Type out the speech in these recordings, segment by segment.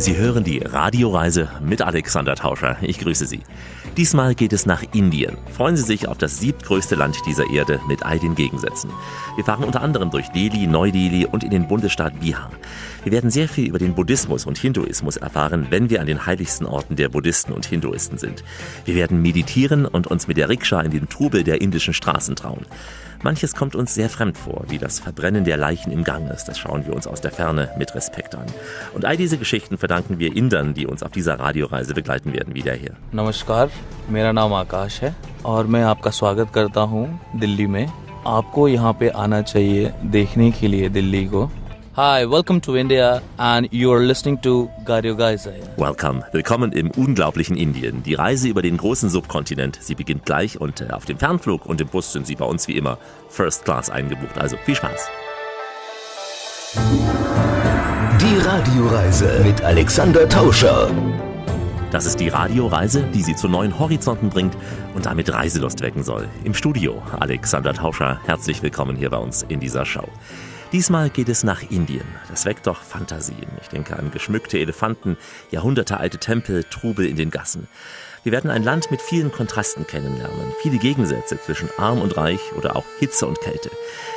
Sie hören die Radioreise mit Alexander Tauscher. Ich grüße Sie. Diesmal geht es nach Indien. Freuen Sie sich auf das siebtgrößte Land dieser Erde mit all den Gegensätzen. Wir fahren unter anderem durch Delhi, Neu-Delhi und in den Bundesstaat Bihar. Wir werden sehr viel über den Buddhismus und Hinduismus erfahren, wenn wir an den heiligsten Orten der Buddhisten und Hinduisten sind. Wir werden meditieren und uns mit der Rikscha in den Trubel der indischen Straßen trauen. Manches kommt uns sehr fremd vor, wie das Verbrennen der Leichen im Ganges. Das schauen wir uns aus der Ferne mit Respekt an. Und all diese Geschichten verdanken wir Indern, die uns auf dieser Radioreise begleiten werden, wieder hier. नमस्कार मेरा नाम आकाश है और मैं आपका स्वागत करता हूँ दिल्ली में आपको यहाँ पे आना चाहिए देखने के लिए दिल्ली को Hi, welcome to India and you are listening to Gario Gaisa. Welcome. Willkommen im unglaublichen Indien. Die Reise über den großen Subkontinent, sie beginnt gleich und äh, auf dem Fernflug und im Bus sind Sie bei uns wie immer First Class eingebucht. Also viel Spaß. Die Radioreise mit Alexander Tauscher. Das ist die Radioreise, die Sie zu neuen Horizonten bringt und damit Reiselust wecken soll. Im Studio Alexander Tauscher. Herzlich willkommen hier bei uns in dieser Show. Diesmal geht es nach Indien. Das weckt doch Fantasien. Ich denke an geschmückte Elefanten, jahrhundertealte Tempel, Trubel in den Gassen. Wir werden ein Land mit vielen Kontrasten kennenlernen, viele Gegensätze zwischen arm und reich oder auch Hitze und Kälte.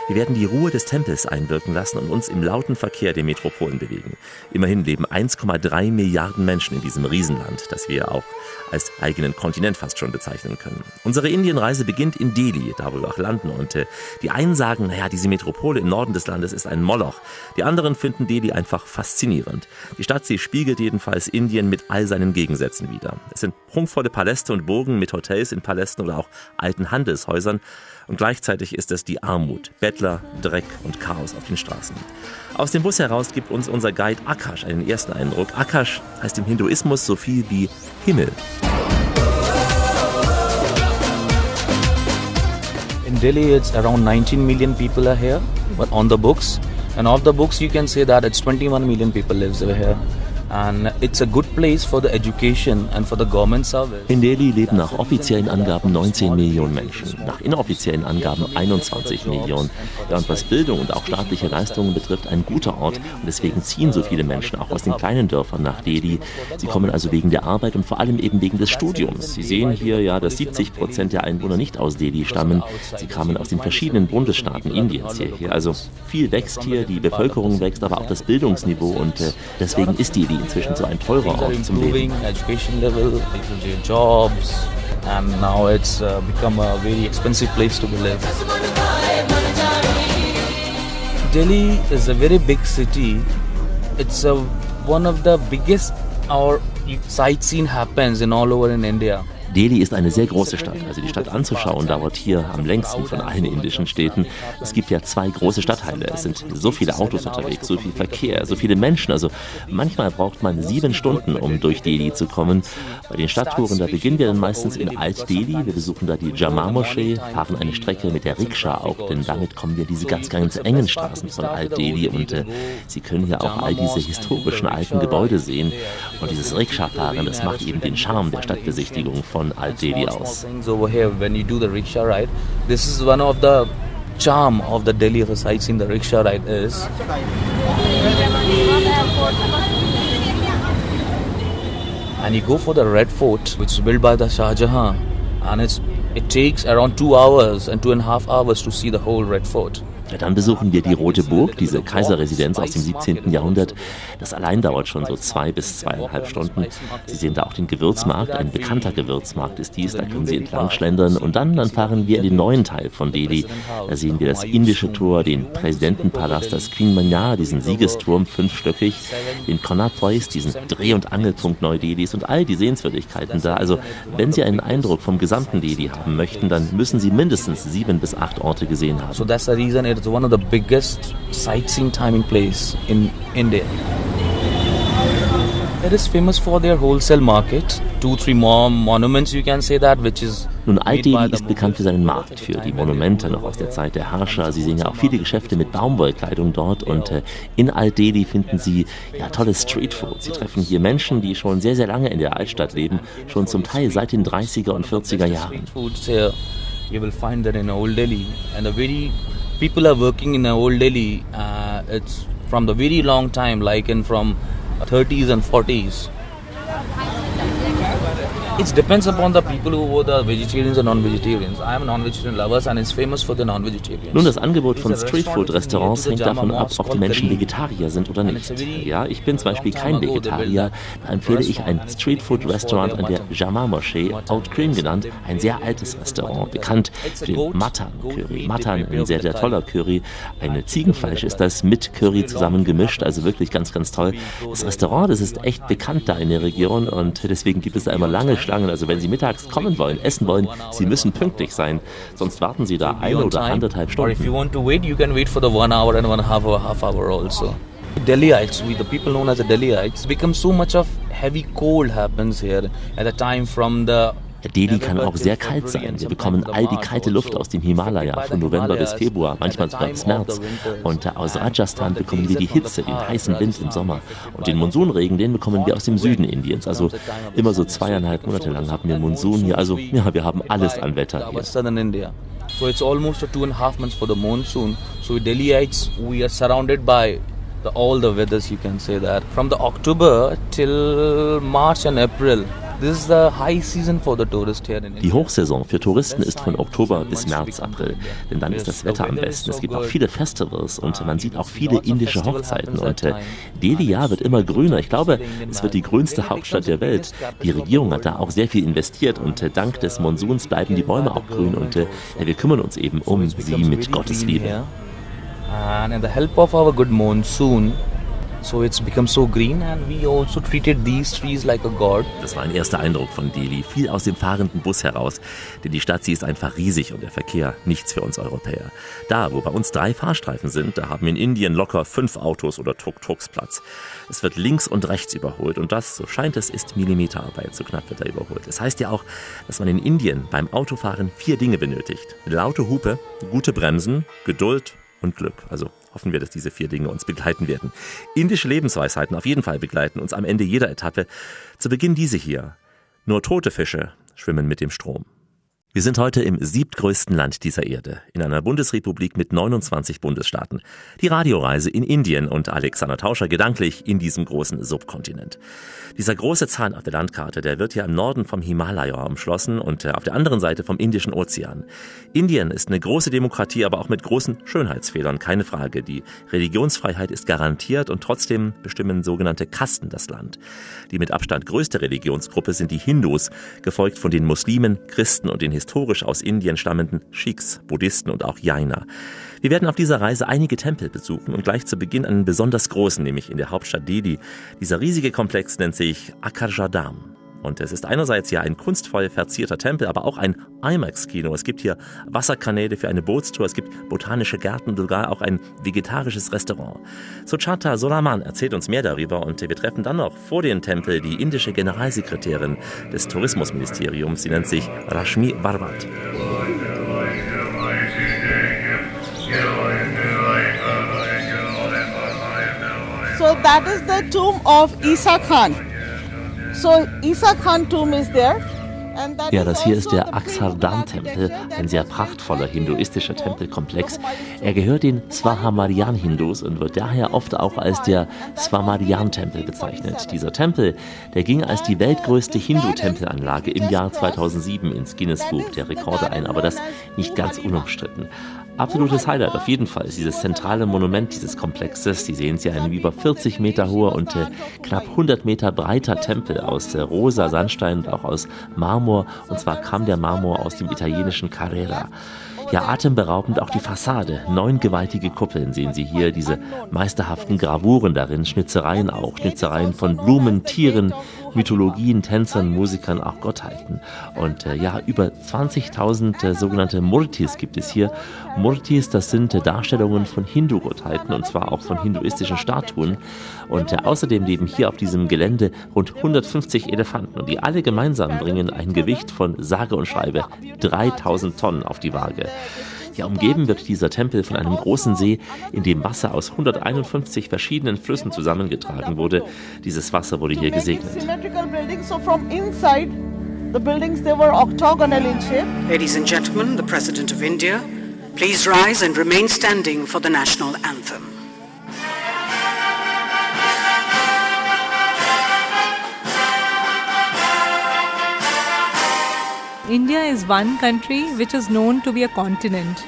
Wir werden die Ruhe des Tempels einwirken lassen und uns im lauten Verkehr der Metropolen bewegen. Immerhin leben 1,3 Milliarden Menschen in diesem Riesenland, das wir auch als eigenen Kontinent fast schon bezeichnen können. Unsere Indienreise beginnt in Delhi, da wo wir auch landen. Und äh, die einen sagen, naja, diese Metropole im Norden des Landes ist ein Moloch. Die anderen finden Delhi einfach faszinierend. Die Stadt, sie spiegelt jedenfalls Indien mit all seinen Gegensätzen wider. Es sind prunkvolle Paläste und Burgen mit Hotels in Palästen oder auch alten Handelshäusern. Und gleichzeitig ist es die Armut, Bettler, Dreck und Chaos auf den Straßen. Aus dem Bus heraus gibt uns unser Guide Akash einen ersten Eindruck. Akash heißt im Hinduismus so viel wie Himmel. In Delhi, it's around 19 million people are here, but on the books, and of the books, you can say that it's 21 million people lives over here. In Delhi leben nach offiziellen Angaben 19 Millionen Menschen, nach inoffiziellen Angaben 21 Millionen. Ja, und was Bildung und auch staatliche Leistungen betrifft, ein guter Ort. Und deswegen ziehen so viele Menschen auch aus den kleinen Dörfern nach Delhi. Sie kommen also wegen der Arbeit und vor allem eben wegen des Studiums. Sie sehen hier ja, dass 70 Prozent der Einwohner nicht aus Delhi stammen. Sie kamen aus den verschiedenen Bundesstaaten Indiens hierher. Also viel wächst hier, die Bevölkerung wächst, aber auch das Bildungsniveau. Und äh, deswegen ist Delhi inzwischen so ein teurer Ort zum Leben. Education level, jobs, and now it's uh, become a very expensive place to live. Delhi is a very big city. It's a, one of the biggest our sightseeing happens in all over in India. Delhi ist eine sehr große Stadt. Also die Stadt anzuschauen dauert hier am längsten von allen indischen Städten. Es gibt ja zwei große Stadtteile. Es sind so viele Autos unterwegs, so viel Verkehr, so viele Menschen. Also manchmal braucht man sieben Stunden, um durch Delhi zu kommen. Bei den Stadttouren, da beginnen wir dann meistens in Alt-Delhi. Wir besuchen da die Jama-Moschee, fahren eine Strecke mit der Rikscha auch, denn damit kommen wir diese ganz, ganz engen Straßen von Alt-Delhi und äh, Sie können hier auch all diese historischen alten Gebäude sehen. Und dieses Rikscha-Fahren, das macht eben den Charme der Stadtbesichtigung von Alt-Delhi aus. Over here, when you do the rickshaw ride, this is one of the charm of the Delhi sightseeing the rickshaw ride is. And you go for the Red Fort, which is built by the Shah Jahan, and it's it takes around two hours and two and a half hours to see the whole Red Fort. Dann besuchen wir die Rote Burg, diese Kaiserresidenz aus dem 17. Jahrhundert. Das allein dauert schon so zwei bis zweieinhalb Stunden. Sie sehen da auch den Gewürzmarkt, ein bekannter Gewürzmarkt ist dies, da können Sie entlang schlendern. Und dann, dann fahren wir in den neuen Teil von Delhi. Da sehen wir das indische Tor, den Präsidentenpalast, das Queen Manyar, diesen Siegesturm, fünfstöckig, den Connaught Place, diesen Dreh- und Angelpunkt Neu-Delhis und all die Sehenswürdigkeiten da. Also, wenn Sie einen Eindruck vom gesamten Delhi haben möchten, dann müssen Sie mindestens sieben bis acht Orte gesehen haben. So it's one of the biggest sightseeing timing place in India. It is famous for their wholesale market. Two, three more monuments, you can say that, which is Nun, Alt-Delhi ist bekannt für seinen Markt, für die Monumente noch aus der Zeit der Herrscher. Sie sehen ja auch viele Geschäfte mit Baumwollkleidung dort und äh, in Alt-Delhi finden Sie ja tolles Streetfood. Sie treffen hier Menschen, die schon sehr, sehr lange in der Altstadt leben, schon zum Teil seit den 30er und 40er Jahren. you will find that in Old Delhi. And the very people are working in Old Delhi. Uh, it's from the very long time, like in from 30s and 40s. It depends upon the people who were the vegetarians or non-vegetarians. I am a non-vegetarian lover and is famous for the non-vegetarians. Nun, das Angebot von Streetfood-Restaurants hängt davon ab, ob die Menschen Vegetarier sind oder nicht. Ja, ich bin zum Beispiel kein Vegetarier. Da empfehle ich ein Streetfood-Restaurant an der Jama-Moschee, Oud Cream genannt, ein sehr altes Restaurant, bekannt für den Matan-Curry. Matan, ein sehr, sehr toller Curry. Ein Ziegenfleisch ist das mit Curry zusammen gemischt, also wirklich ganz, ganz toll. Das Restaurant, das ist echt bekannt da in der Region und deswegen gibt es da immer lange Schlangen. Also wenn Sie mittags kommen wollen, essen wollen, Sie müssen pünktlich sein, sonst warten Sie da eine oder anderthalb Stunden. Also. Delhiites, we the people known as the Delhiites, become so much of heavy cold happens here at the time from the Delhi kann auch sehr kalt sein. Wir bekommen all die kalte Luft aus dem Himalaya von November bis Februar, manchmal sogar bis März. Und aus Rajasthan bekommen wir die Hitze, den heißen Wind im Sommer. Und den Monsunregen, den bekommen wir aus dem Süden Indiens. Also immer so zweieinhalb Monate lang haben wir Monsun hier. Also ja, wir haben alles an Wetter hier. So it's almost a two and a half months for the monsoon. So Delhiites, we are surrounded by the, all the weathers, you can say that. From the October till March and April, die Hochsaison für Touristen ist von Oktober bis März, April, denn dann ist das Wetter am besten. Es gibt auch viele Festivals und man sieht auch viele indische Hochzeiten und äh, Delhi ja wird immer grüner. Ich glaube, es wird die grünste Hauptstadt der Welt. Die Regierung hat da auch sehr viel investiert und äh, dank des Monsuns bleiben die Bäume auch grün und äh, wir kümmern uns eben um sie mit Gottes Liebe. And in the help of our good monsoon, So it's become so green and we also treated these trees like a god. Das war ein erster Eindruck von Delhi, viel aus dem fahrenden Bus heraus, denn die Stadt, sie ist einfach riesig und der Verkehr nichts für uns Europäer. Da, wo bei uns drei Fahrstreifen sind, da haben in Indien locker fünf Autos oder Tuk-Tuks Platz. Es wird links und rechts überholt und das, so scheint es, ist Millimeterarbeit, so knapp wird er überholt. Das heißt ja auch, dass man in Indien beim Autofahren vier Dinge benötigt. Laute Hupe, gute Bremsen, Geduld und Glück. Also hoffen wir, dass diese vier Dinge uns begleiten werden. Indische Lebensweisheiten auf jeden Fall begleiten uns am Ende jeder Etappe. Zu Beginn diese hier. Nur tote Fische schwimmen mit dem Strom. Wir sind heute im siebtgrößten Land dieser Erde, in einer Bundesrepublik mit 29 Bundesstaaten. Die Radioreise in Indien und Alexander Tauscher gedanklich in diesem großen Subkontinent. Dieser große Zahn auf der Landkarte, der wird ja im Norden vom Himalaya umschlossen und äh, auf der anderen Seite vom Indischen Ozean. Indien ist eine große Demokratie, aber auch mit großen Schönheitsfehlern, keine Frage. Die Religionsfreiheit ist garantiert und trotzdem bestimmen sogenannte Kasten das Land. Die mit Abstand größte Religionsgruppe sind die Hindus, gefolgt von den Muslimen, Christen und den historisch aus Indien stammenden Sikhs, Buddhisten und auch Jaina. Wir werden auf dieser Reise einige Tempel besuchen und gleich zu Beginn einen besonders großen, nämlich in der Hauptstadt Delhi. Dieser riesige Komplex nennt sich Akarjadam. Und es ist einerseits ja ein kunstvoll verzierter Tempel, aber auch ein IMAX-Kino. Es gibt hier Wasserkanäle für eine Bootstour, es gibt botanische Gärten, sogar auch ein vegetarisches Restaurant. Suchata Solaman erzählt uns mehr darüber und wir treffen dann noch vor dem Tempel die indische Generalsekretärin des Tourismusministeriums. Sie nennt sich Rashmi Barbat. So that is the tomb of Isa Khan. Ja, das hier ist der Akshardhan-Tempel, ein sehr prachtvoller hinduistischer Tempelkomplex. Er gehört den Swahamarian-Hindus und wird daher oft auch als der Swamarian-Tempel bezeichnet. Dieser Tempel, der ging als die weltgrößte Hindu-Tempelanlage im Jahr 2007 ins Guinness-Buch der Rekorde ein, aber das nicht ganz unumstritten. Absolutes Highlight auf jeden Fall ist dieses zentrale Monument dieses Komplexes. Sie sehen es ja, ein über 40 Meter hoher und äh, knapp 100 Meter breiter Tempel aus äh, rosa Sandstein und auch aus Marmor. Und zwar kam der Marmor aus dem italienischen Carrera. Ja, atemberaubend auch die Fassade. Neun gewaltige Kuppeln sehen Sie hier, diese meisterhaften Gravuren darin, Schnitzereien auch, Schnitzereien von Blumen, Tieren, Mythologien, Tänzern, Musikern, auch Gottheiten. Und äh, ja, über 20.000 äh, sogenannte Murtis gibt es hier. Murtis, das sind äh, Darstellungen von Hindu-Gottheiten und zwar auch von hinduistischen Statuen. Und äh, außerdem leben hier auf diesem Gelände rund 150 Elefanten und die alle gemeinsam bringen ein Gewicht von sage und schreibe 3000 Tonnen auf die Waage. Ja, umgeben wird dieser Tempel von einem großen See, in dem Wasser aus 151 verschiedenen Flüssen zusammengetragen wurde. Dieses Wasser wurde hier gesegnet. The buildings, they were octagonal in shape. Ladies and gentlemen, the President of India, please rise and remain standing for the national anthem. India is one country which is known to be a continent.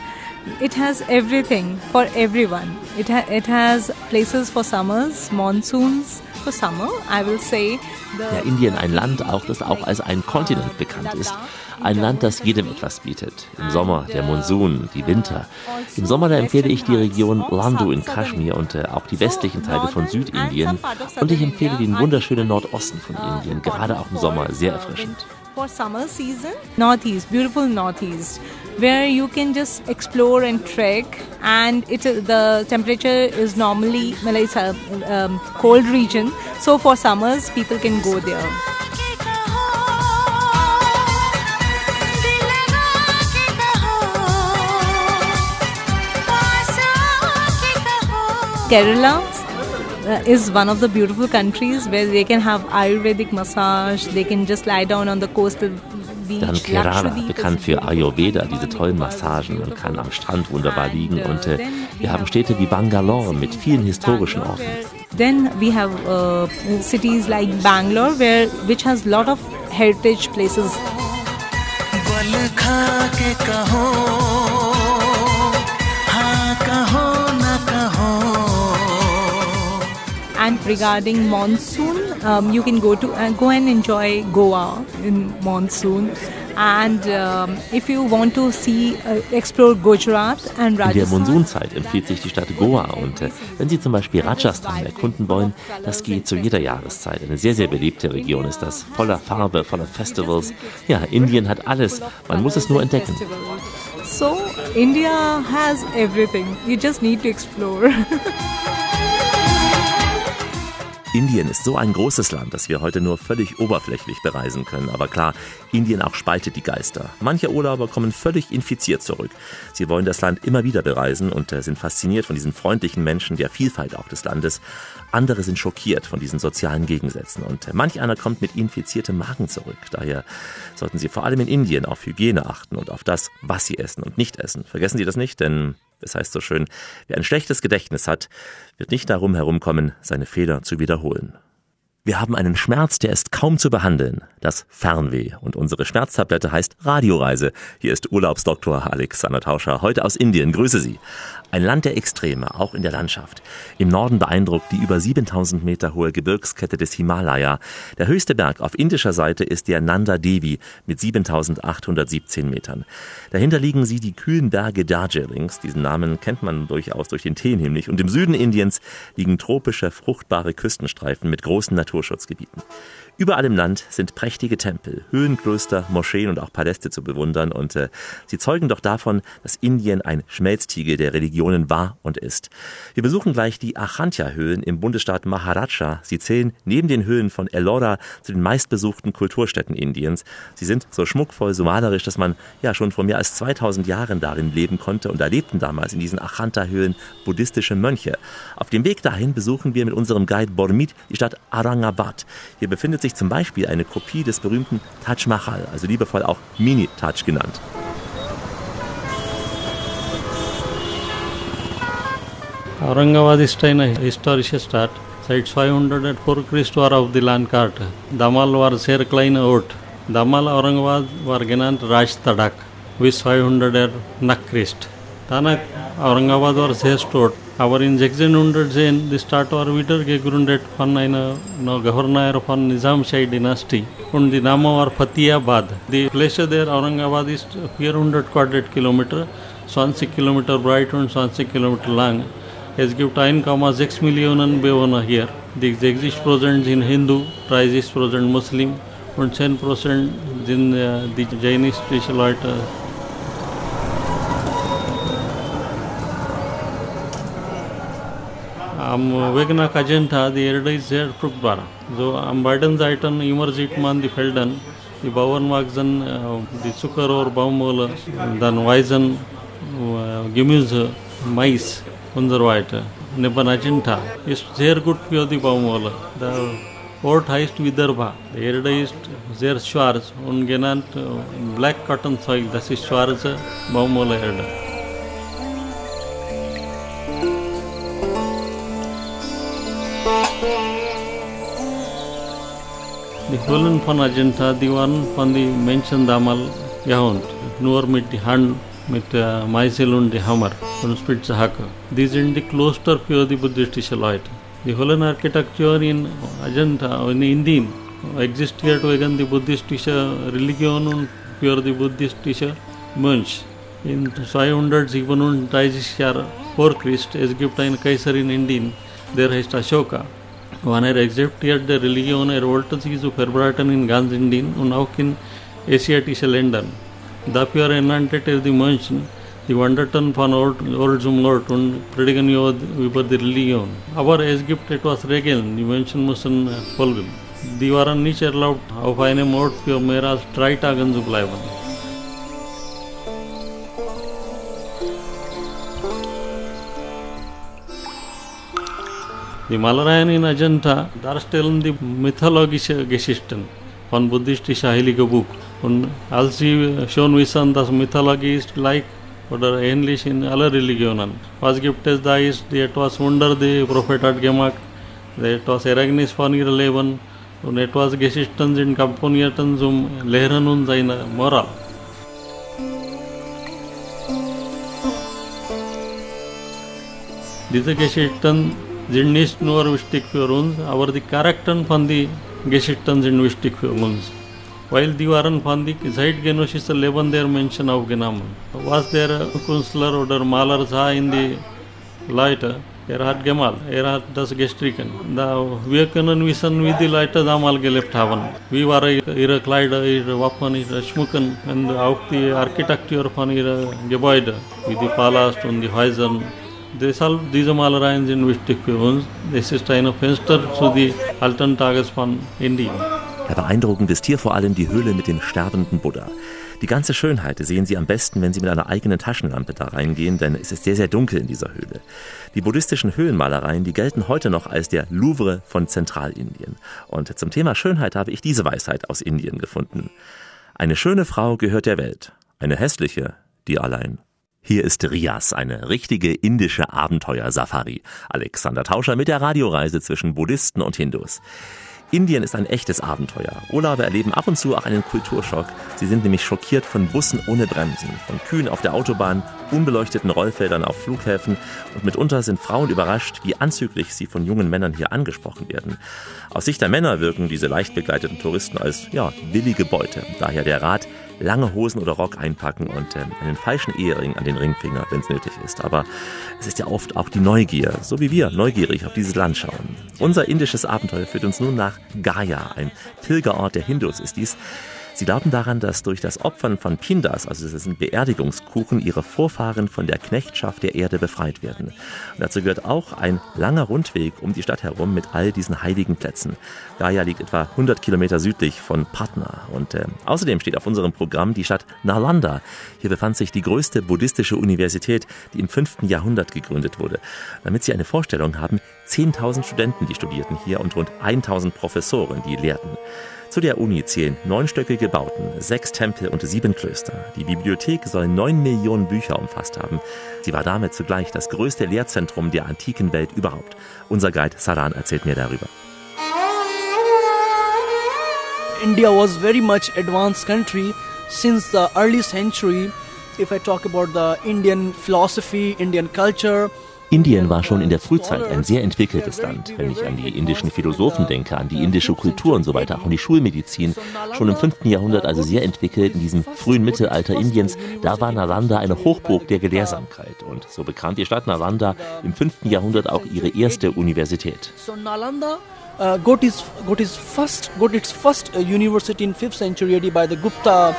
It has everything for everyone. It, ha- it has places for summers, monsoons for summer, I will say. Ja, Indien, ein Land auch, das auch als ein Kontinent bekannt ist. Ein Land, das jedem etwas bietet. Im Sommer der Monsun, die Winter. Im Sommer da empfehle ich die Region Landu in Kaschmir und äh, auch die westlichen Teile von Südindien. Und ich empfehle den wunderschönen Nordosten von Indien, gerade auch im Sommer sehr erfrischend. For summer season. Northeast beautiful northeast where you can just explore and trek and it the temperature is normally well, it's a um, cold region. So for summers people can go there. Kerala is one of the beautiful countries where they can have Ayurvedic massage, they can just lie down on the coastal beach. Dann Kerala, bekannt für. Ayurveda, diese tollen Massagen. Man kann am Strand wunderbar liegen und äh, wir haben Städte wie Bangalore mit vielen historischen Orten. Then we have uh, cities like Bangalore, where which has lot of heritage places. Regarding monsoon, um, you can go to uh, go and enjoy Goa in monsoon. And um, if you want to see, uh, explore Gujarat and In der Rajasthan. Monsunzeit empfiehlt sich die Stadt Goa und äh, wenn Sie zum Beispiel Rajasthan erkunden wollen, das geht zu jeder Jahreszeit. Eine sehr, sehr beliebte Region ist das, voller Farbe, voller Festivals. Ja, Indien hat alles, man muss es nur entdecken. So India has everything. You just need to explore. Indien ist so ein großes Land, dass wir heute nur völlig oberflächlich bereisen können. Aber klar, Indien auch spaltet die Geister. Manche Urlauber kommen völlig infiziert zurück. Sie wollen das Land immer wieder bereisen und äh, sind fasziniert von diesen freundlichen Menschen, der Vielfalt auch des Landes. Andere sind schockiert von diesen sozialen Gegensätzen und äh, manch einer kommt mit infiziertem Magen zurück. Daher sollten Sie vor allem in Indien auf Hygiene achten und auf das, was Sie essen und nicht essen. Vergessen Sie das nicht, denn es heißt so schön, wer ein schlechtes Gedächtnis hat, wird nicht darum herumkommen, seine Fehler zu wiederholen. Wir haben einen Schmerz, der ist kaum zu behandeln. Das Fernweh. Und unsere Schmerztablette heißt Radioreise. Hier ist Urlaubsdoktor Alexander Tauscher, heute aus Indien. Grüße Sie. Ein Land der Extreme, auch in der Landschaft. Im Norden beeindruckt die über 7000 Meter hohe Gebirgskette des Himalaya. Der höchste Berg auf indischer Seite ist der Nanda Devi mit 7817 Metern. Dahinter liegen sie die kühlen Berge Darjeelings. Diesen Namen kennt man durchaus durch den Tee nämlich. Und im Süden Indiens liegen tropische, fruchtbare Küstenstreifen mit großen Naturschutzgebieten. Überall im Land sind prächtige Tempel, Höhenklöster, Moscheen und auch Paläste zu bewundern und äh, sie zeugen doch davon, dass Indien ein Schmelztiegel der Religionen war und ist. Wir besuchen gleich die Achantya-Höhlen im Bundesstaat Maharaja. Sie zählen neben den Höhlen von Ellora zu den meistbesuchten Kulturstätten Indiens. Sie sind so schmuckvoll, so malerisch, dass man ja schon vor mehr als 2000 Jahren darin leben konnte und da lebten damals in diesen Achanta-Höhlen buddhistische Mönche. Auf dem Weg dahin besuchen wir mit unserem Guide Bormit die Stadt Aurangabad. Hier befindet sich zum Beispiel eine Kopie des berühmten Taj Mahal, also liebevoll auch Mini-Taj genannt. Aurangabad is a historic start. Site 504 Christ war of the land cart. Damal war sehr kleine Ort. Damal Aurangabad war genannt Raj Tadak, bis 500 nach Christ. Danach Aurangabad war sehr stort. Aber in 1610 die Stadt war wieder gegründet von einer no, Gouverneur von Nizam Shah Dynasty und die Name war Fatiyabad. Die Fläche der Aurangabad ist 400 Quadratkilometer, 20 Kilometer breit und 20 Kilometer lang. Es gibt 1,6 Millionen Bewohner hier. Die 60% sind Hindu, 30% Muslim und 10% sind äh, die jainistische Leute. Am Weg nach Ajanta, die Erde ist sehr fruchtbar. So am beiden Seiten immer sieht man die Felder, die Bauern wachsen, äh, die Zuckerrohr, Baumwolle, dann Weizen, äh, Gemüse, Mais und so weiter. Neben Ajanta ist sehr gut für die Baumwolle. Da Ort heißt Vidarbha. Die Erde ist sehr schwarz und genannt äh, Black Cotton Soil. Das ist schwarze Baumwollerde. Die Höhlen von Ajanta, die waren von den Menschen damals gehauen. Nur mit der Hand, mit äh, Meißel und dem Hammer und Spitzhacke. Die sind die Kloster für die buddhistische Leute. The Höhlen architecture in Ajanta, in Indien, existiert wegen die buddhistische Religion und für die buddhistische Mönch. In 237 Jahre vor Christ, es gibt einen Kaiser in Indien, der heißt Ashoka. Wann er akzeptiert die Religion, er wollte sie zu verbreiten in ganz Indien und auch in asiatischen Ländern. Dafür ernannte er die Mönche, die wanderten von Ort, Ort zum Ort und predigen über die Religion. Aber es gibt etwas Regeln, die Menschen müssen folgen. Die waren nicht erlaubt, auf einem Ort für mehr als drei Tage zu bleiben. Und etwas Geschichten sind komponiert zum Lehren und seine Moral. Diese Geschichten जिंडनी स्नोर विस्टिक फ्यूर अवर द कैरेक्टर फॉन गेसिटन जिंड विस्टिक फ्यूर वाइल दी वार फॉन दी जैट गेनोशिस लेबन देयर मेन्शन ऑफ़ गिनाम वॉज़ देयर कुंसलर ओडर मालर झा इन दी लाइट एर गेमाल एर दस गेस्ट्रिकन। द वेकन विसन विद लाइट दाम आल गे लेफ़्ट हावन। वी वार इर क्लाइड, इर वापन, इर अश्मुकन एंड आउक दी आर्किटेक्ट यूर फॉन इर गेबॉइड। पालास्ट ऑन दी Deshalb, diese Malereien sind wichtig für uns. Es ist ein Fenster zu den alten Tages von Indien. Ja, beeindruckend ist hier vor allem die Höhle mit dem sterbenden Buddha. Die ganze Schönheit sehen Sie am besten, wenn Sie mit einer eigenen Taschenlampe da reingehen, denn es ist sehr, sehr dunkel in dieser Höhle. Die buddhistischen Höhlenmalereien, die gelten heute noch als der Louvre von Zentralindien. Und zum Thema Schönheit habe ich diese Weisheit aus Indien gefunden. Eine schöne Frau gehört der Welt, eine hässliche, die allein. Hier ist Rias, eine richtige indische Abenteuer-Safari. Alexander Tauscher mit der Radioreise zwischen Buddhisten und Hindus. Indien ist ein echtes Abenteuer. Urlauber erleben ab und zu auch einen Kulturschock. Sie sind nämlich schockiert von Bussen ohne Bremsen, von Kühen auf der Autobahn, unbeleuchteten Rollfeldern auf Flughäfen und mitunter sind Frauen überrascht, wie anzüglich sie von jungen Männern hier angesprochen werden. Aus Sicht der Männer wirken diese leicht begleiteten Touristen als, ja, willige Beute. Daher der Rat, lange Hosen oder Rock einpacken und äh, einen falschen Ehering an den Ringfinger, wenn es nötig ist. Aber es ist ja oft auch die Neugier, so wie wir neugierig auf dieses Land schauen. Unser indisches Abenteuer führt uns nun nach Gaya, ein Pilgerort der Hindus ist dies. Sie glauben daran, dass durch das Opfern von Pindas, also das sind Beerdigungskuchen, ihre Vorfahren von der Knechtschaft der Erde befreit werden. Und dazu gehört auch ein langer Rundweg um die Stadt herum mit all diesen heiligen Plätzen. Gaya liegt etwa 100 Kilometer südlich von Patna. Und äh, außerdem steht auf unserem Programm die Stadt Nalanda. Hier befand sich die größte buddhistische Universität, die im 5. Jahrhundert gegründet wurde. Damit Sie eine Vorstellung haben, 10.000 Studenten, die studierten hier und rund 1.000 Professoren, die lehrten. Zu der Uni zählen neunstöckige Bauten, sechs Tempel und sieben Klöster. Die Bibliothek soll neun Millionen Bücher umfasst haben. Sie war damit zugleich das größte Lehrzentrum der antiken Welt überhaupt. Unser Guide Saran erzählt mir darüber. India was very much advanced country since the early century. If I talk about the Indian philosophy, Indian culture, Indien war schon in der Frühzeit ein sehr entwickeltes Land. Wenn ich an die indischen Philosophen denke, an die indische Kultur und so weiter, auch an die Schulmedizin, schon im 5. Jahrhundert also sehr entwickelt, in diesem frühen Mittelalter Indiens, da war Nalanda eine Hochburg der Gelehrsamkeit. Und so bekam die Stadt Nalanda im 5. Jahrhundert auch ihre erste Universität. Uh, got, its, got, its first, got its first uh, university in 5th century by the Gupta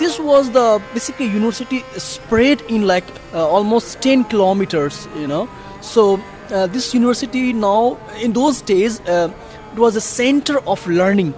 this was the basically university spread in like uh, almost 10 kilometers you know. So uh, this university now in those days uh, it was a center of learning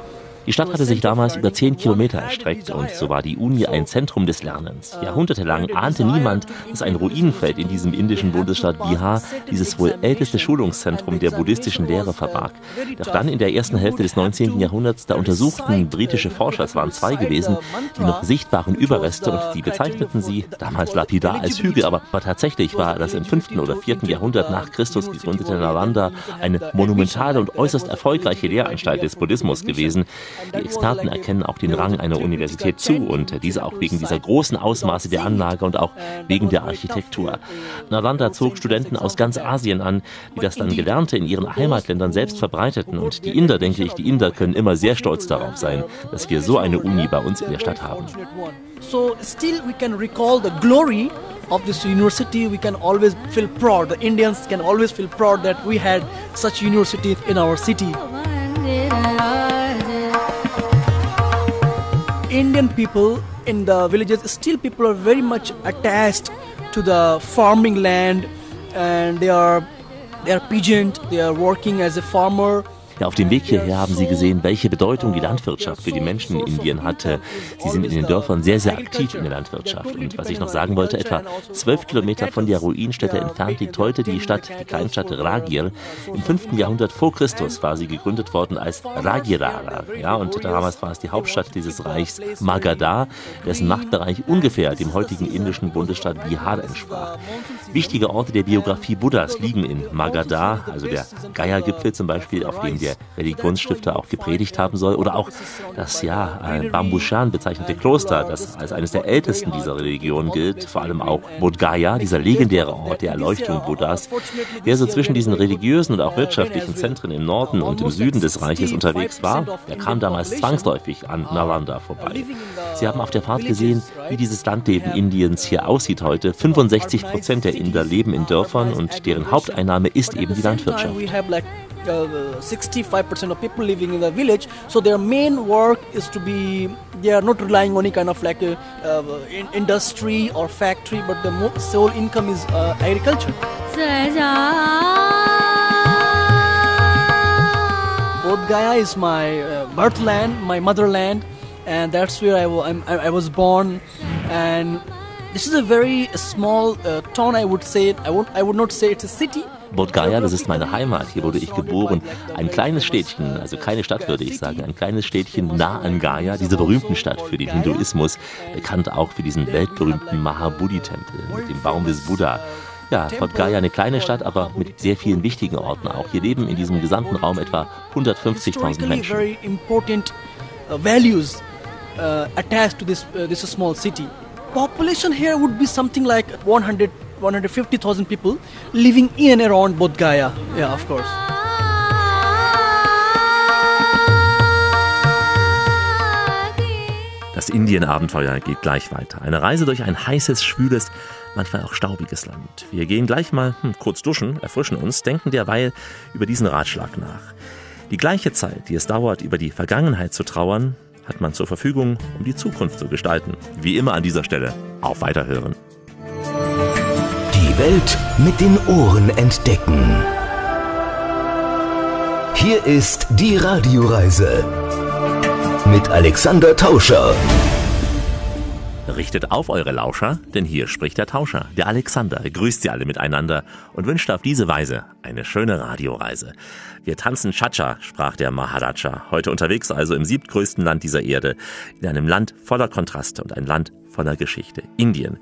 Die Stadt hatte sich damals über zehn Kilometer erstreckt und so war die Uni ein Zentrum des Lernens. Jahrhundertelang ahnte niemand, dass ein Ruinenfeld in diesem indischen Bundesstaat Bihar dieses wohl älteste Schulungszentrum der buddhistischen Lehre verbarg. Doch dann in der ersten Hälfte des 19. Jahrhunderts, da untersuchten britische Forscher, es waren zwei gewesen, die noch sichtbaren Überreste und die bezeichneten sie damals lapidar als Hügel, aber, tatsächlich war das im 5. oder 4. Jahrhundert nach Christus gegründete Nalanda eine monumentale und äußerst erfolgreiche Lehranstalt des Buddhismus gewesen. Die Experten erkennen auch den Rang einer Universität zu und diese auch wegen dieser großen Ausmaße der Anlage und auch wegen der Architektur. Nalanda zog Studenten aus ganz Asien an, die das dann Gelernte in ihren Heimatländern selbst verbreiteten und die Inder, denke ich, die Inder können immer sehr stolz darauf sein, dass wir so eine Uni bei uns in der Stadt haben. So still we can recall the glory of this university. We can always feel proud. The Indians can always feel proud that we had such university in our city. Indian people in the villages, still people are very much attached to the farming land and they are they are peasant, they are working as a farmer. Ja, auf dem Weg hierher haben Sie gesehen, welche Bedeutung die Landwirtschaft für die Menschen in Indien hatte. Sie sind in den Dörfern sehr, sehr aktiv in der Landwirtschaft. Und was ich noch sagen wollte, etwa zwölf Kilometer von der Ruinstätte entfernt liegt heute die Stadt, die Kleinstadt Ragir. Im 5. Jahrhundert vor Christus war sie gegründet worden als Ragirara. Ja, und damals war es die Hauptstadt dieses Reichs Magadha, dessen Machtbereich ungefähr dem heutigen indischen Bundesstaat Bihar entsprach. Wichtige Orte der Biografie Buddhas liegen in Magadha, also der Gaia-Gipfel zum Beispiel, auf dem der Religionsstifter auch gepredigt haben soll, oder auch das ja Bambushan bezeichnete Kloster, das als eines der ältesten dieser Religion gilt, vor allem auch Bodh Gaya, dieser legendäre Ort der Erleuchtung Buddhas, der so zwischen diesen religiösen und auch wirtschaftlichen Zentren im Norden und im Süden des Reiches unterwegs war. Er kam damals zwangsläufig an Nalanda vorbei. Sie haben auf der Fahrt gesehen, wie dieses Landleben Indiens hier aussieht heute. 65 Prozent der Inder leben in Dörfern und deren Haupteinnahme ist eben die Landwirtschaft. Uh, 65% of people living in the village. So their main work is to be they are not relying on any kind of like a, uh, in industry or factory but the sole income is uh, agriculture. Bodh Gaya is my uh, birthland my motherland and that's where I, I, I was born. And this is a very small uh, town I would say. I would, I would not say it's a city Bodh Gaya, das ist meine Heimat. Hier wurde ich geboren. Ein kleines Städtchen, also keine Stadt würde ich sagen, ein kleines Städtchen nah an Gaya, dieser berühmten Stadt für den Hinduismus, bekannt auch für diesen weltberühmten Mahabodhi-Tempel mit dem Baum des Buddha. Ja, Bodh Gaya eine kleine Stadt, aber mit sehr vielen wichtigen Orten auch. Hier leben in diesem gesamten Raum etwa 150.000 Menschen. uh, values uh, attached to this, uh, this small city. Population here would be something like 100 150,000 people living in and around Bodh Gaya. Yeah, of course. Das Indien-Abenteuer geht gleich weiter. Eine Reise durch ein heißes, schwüles, manchmal auch staubiges Land. Wir gehen gleich mal hm, kurz duschen, erfrischen uns, denken derweil über diesen Ratschlag nach. Die gleiche Zeit, die es dauert, über die Vergangenheit zu trauern, hat man zur Verfügung, um die Zukunft zu gestalten. Wie immer an dieser Stelle. Auf Weiterhören. Die Welt mit den Ohren entdecken. Hier ist die Radioreise mit Alexander Tauscher. Richtet auf eure Lauscher, denn hier spricht der Tauscher, der Alexander, grüßt sie alle miteinander und wünscht auf diese Weise eine schöne Radioreise. Wir tanzen Cha-Cha, sprach der Maharaja, heute unterwegs also im siebtgrößten Land dieser Erde, in einem Land voller Kontraste und ein Land voller Geschichte, Indien.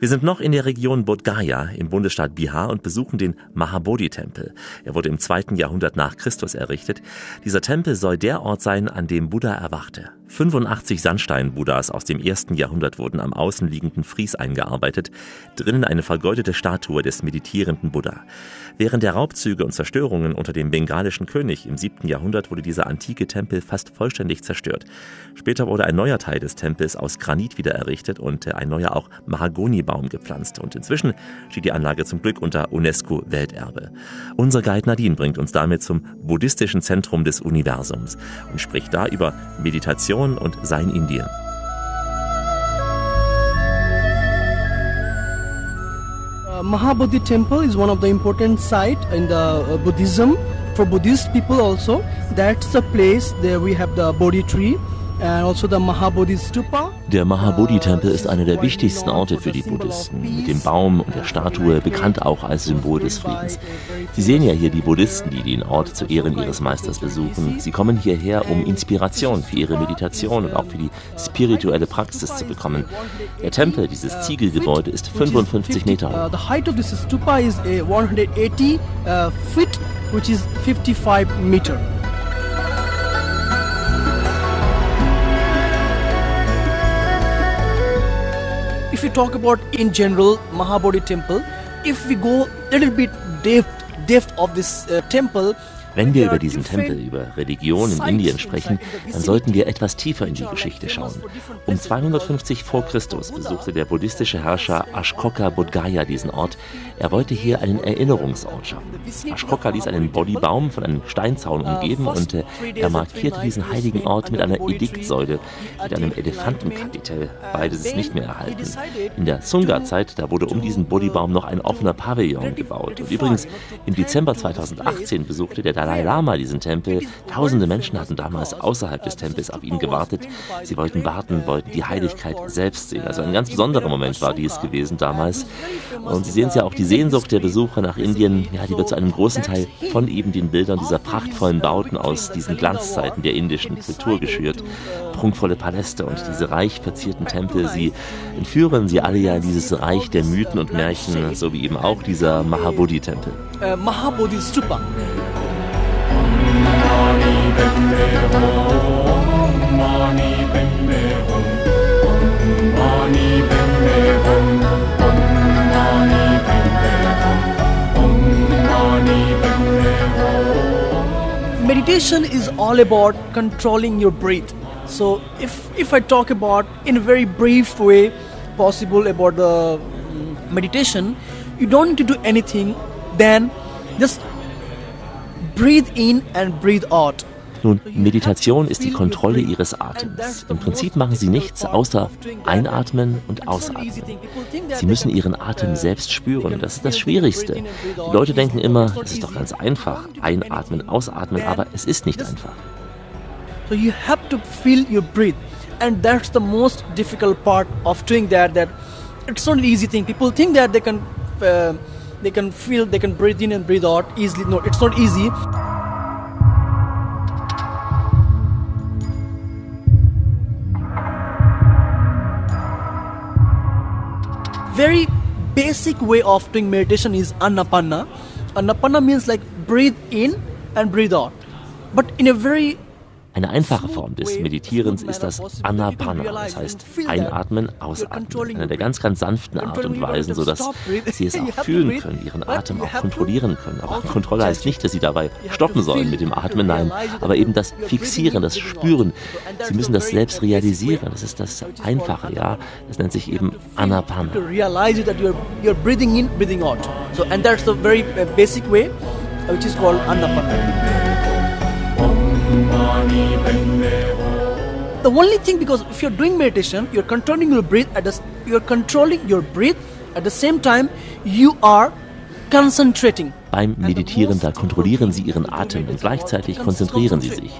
Wir sind noch in der Region Bodh Gaya im Bundesstaat Bihar und besuchen den Mahabodhi-Tempel. Er wurde im zweiten Jahrhundert nach Christus errichtet. Dieser Tempel soll der Ort sein, an dem Buddha erwachte. 85 Sandstein-Buddhas aus dem ersten Jahrhundert wurden am außenliegenden Fries eingearbeitet, drinnen eine vergoldete Statue des meditierenden Buddha. Während der Raubzüge und Zerstörungen unter dem bengalischen König im siebten Jahrhundert wurde dieser antike Tempel fast vollständig zerstört. Später wurde ein neuer Teil des Tempels aus Granit wieder errichtet und ein neuer auch Mahagonibaum gepflanzt. Und inzwischen steht die Anlage zum Glück unter UNESCO-Welterbe. Unser Guide Nadine bringt uns damit zum buddhistischen Zentrum des Universums und spricht da über Meditation und sein Indien. Uh, Mahabodhi temple is one of the important site in the uh, Buddhism for Buddhist people also, that's the place there we have the Bodhi tree. And also the Mahabodhi Stupa. Der Mahabodhi-Tempel ist einer der wichtigsten Orte für die Buddhisten, mit dem Baum und der Statue, bekannt auch als Symbol des Friedens. Sie sehen ja hier die Buddhisten, die den Ort zu Ehren ihres Meisters besuchen. Sie kommen hierher, um Inspiration für ihre Meditation und auch für die spirituelle Praxis zu bekommen. Der Tempel, dieses Ziegelgebäude, ist 55 Meter hoch. Uh, the height of stupa is a 180 uh, feet, which is 55 meter. If you talk about in general Mahabodhi temple, if we go a little bit depth depth of this uh, temple, Wenn wir über diesen Tempel, über Religion in Indien sprechen, dann sollten wir etwas tiefer in die Geschichte schauen. Um 250 vor Christus besuchte der buddhistische Herrscher Ashkoka Bodhgaya diesen Ort. Er wollte hier einen Erinnerungsort schaffen. Ashkoka ließ einen Bodhibaum von einem Steinzaun umgeben und äh, er markierte diesen heiligen Ort mit einer Ediktsäule, mit einem Elefantenkapitel. Beides ist nicht mehr erhalten. In der Sunga-Zeit, da wurde um diesen Bodhibaum noch ein offener Pavillon gebaut. Und übrigens, im Dezember 2018 besuchte der Dalai Lama diesen Tempel. Tausende Menschen hatten damals außerhalb des Tempels auf ihn gewartet. Sie wollten warten, wollten die Heiligkeit selbst sehen. Also ein ganz besonderer Moment war dies gewesen damals. Und Sie sehen es ja auch, die Sehnsucht der Besucher nach Indien, ja, die wird zu einem großen Teil von eben den Bildern dieser prachtvollen Bauten aus diesen Glanzzeiten der indischen Kultur geschürt. Prunkvolle Paläste und diese reich verzierten Tempel, sie entführen sie alle ja in dieses Reich der Mythen und Märchen, so wie eben auch dieser Mahabodhi-Tempel. Meditation is all about controlling your breath. So if if I talk about in a very brief way possible about the mm, meditation, you don't need to do anything then just breathe in and breathe out. Nun, Meditation ist die Kontrolle ihres Atems. Im Prinzip machen sie nichts außer einatmen und ausatmen. Sie müssen ihren Atem selbst spüren. Das ist das Schwierigste. Die Leute denken immer, es ist doch ganz einfach. Einatmen, ausatmen, aber es ist nicht einfach. So you have to feel your breath, and that's the most difficult part of doing that. That it's not an easy thing. People think that they can, uh, they can feel, they can breathe in and breathe out easily. No, it's not easy. Very basic way of doing meditation is anapanna. Anapanna means like breathe in and breathe out, but in a very Eine einfache Form des Meditierens ist das Anapana, das heißt einatmen, ausatmen. Eine der ganz, ganz sanften Art und Weisen, sodass Sie es auch fühlen können, Ihren Atem auch kontrollieren können. Aber Kontrolle heißt nicht, dass Sie dabei stoppen sollen mit dem Atmen, nein, aber eben das Fixieren, das Spüren. Sie müssen das selbst realisieren. Das ist das Einfache, ja. Das nennt sich eben Anapana. So and that's the very uh, basic way, uh, which is called anapana. The only thing because if you're doing meditation, you're controlling your breath at the you're controlling your breath at the same time you are concentrating. Beim Meditieren, da kontrollieren Sie Ihren Atem und gleichzeitig konzentrieren Sie sich.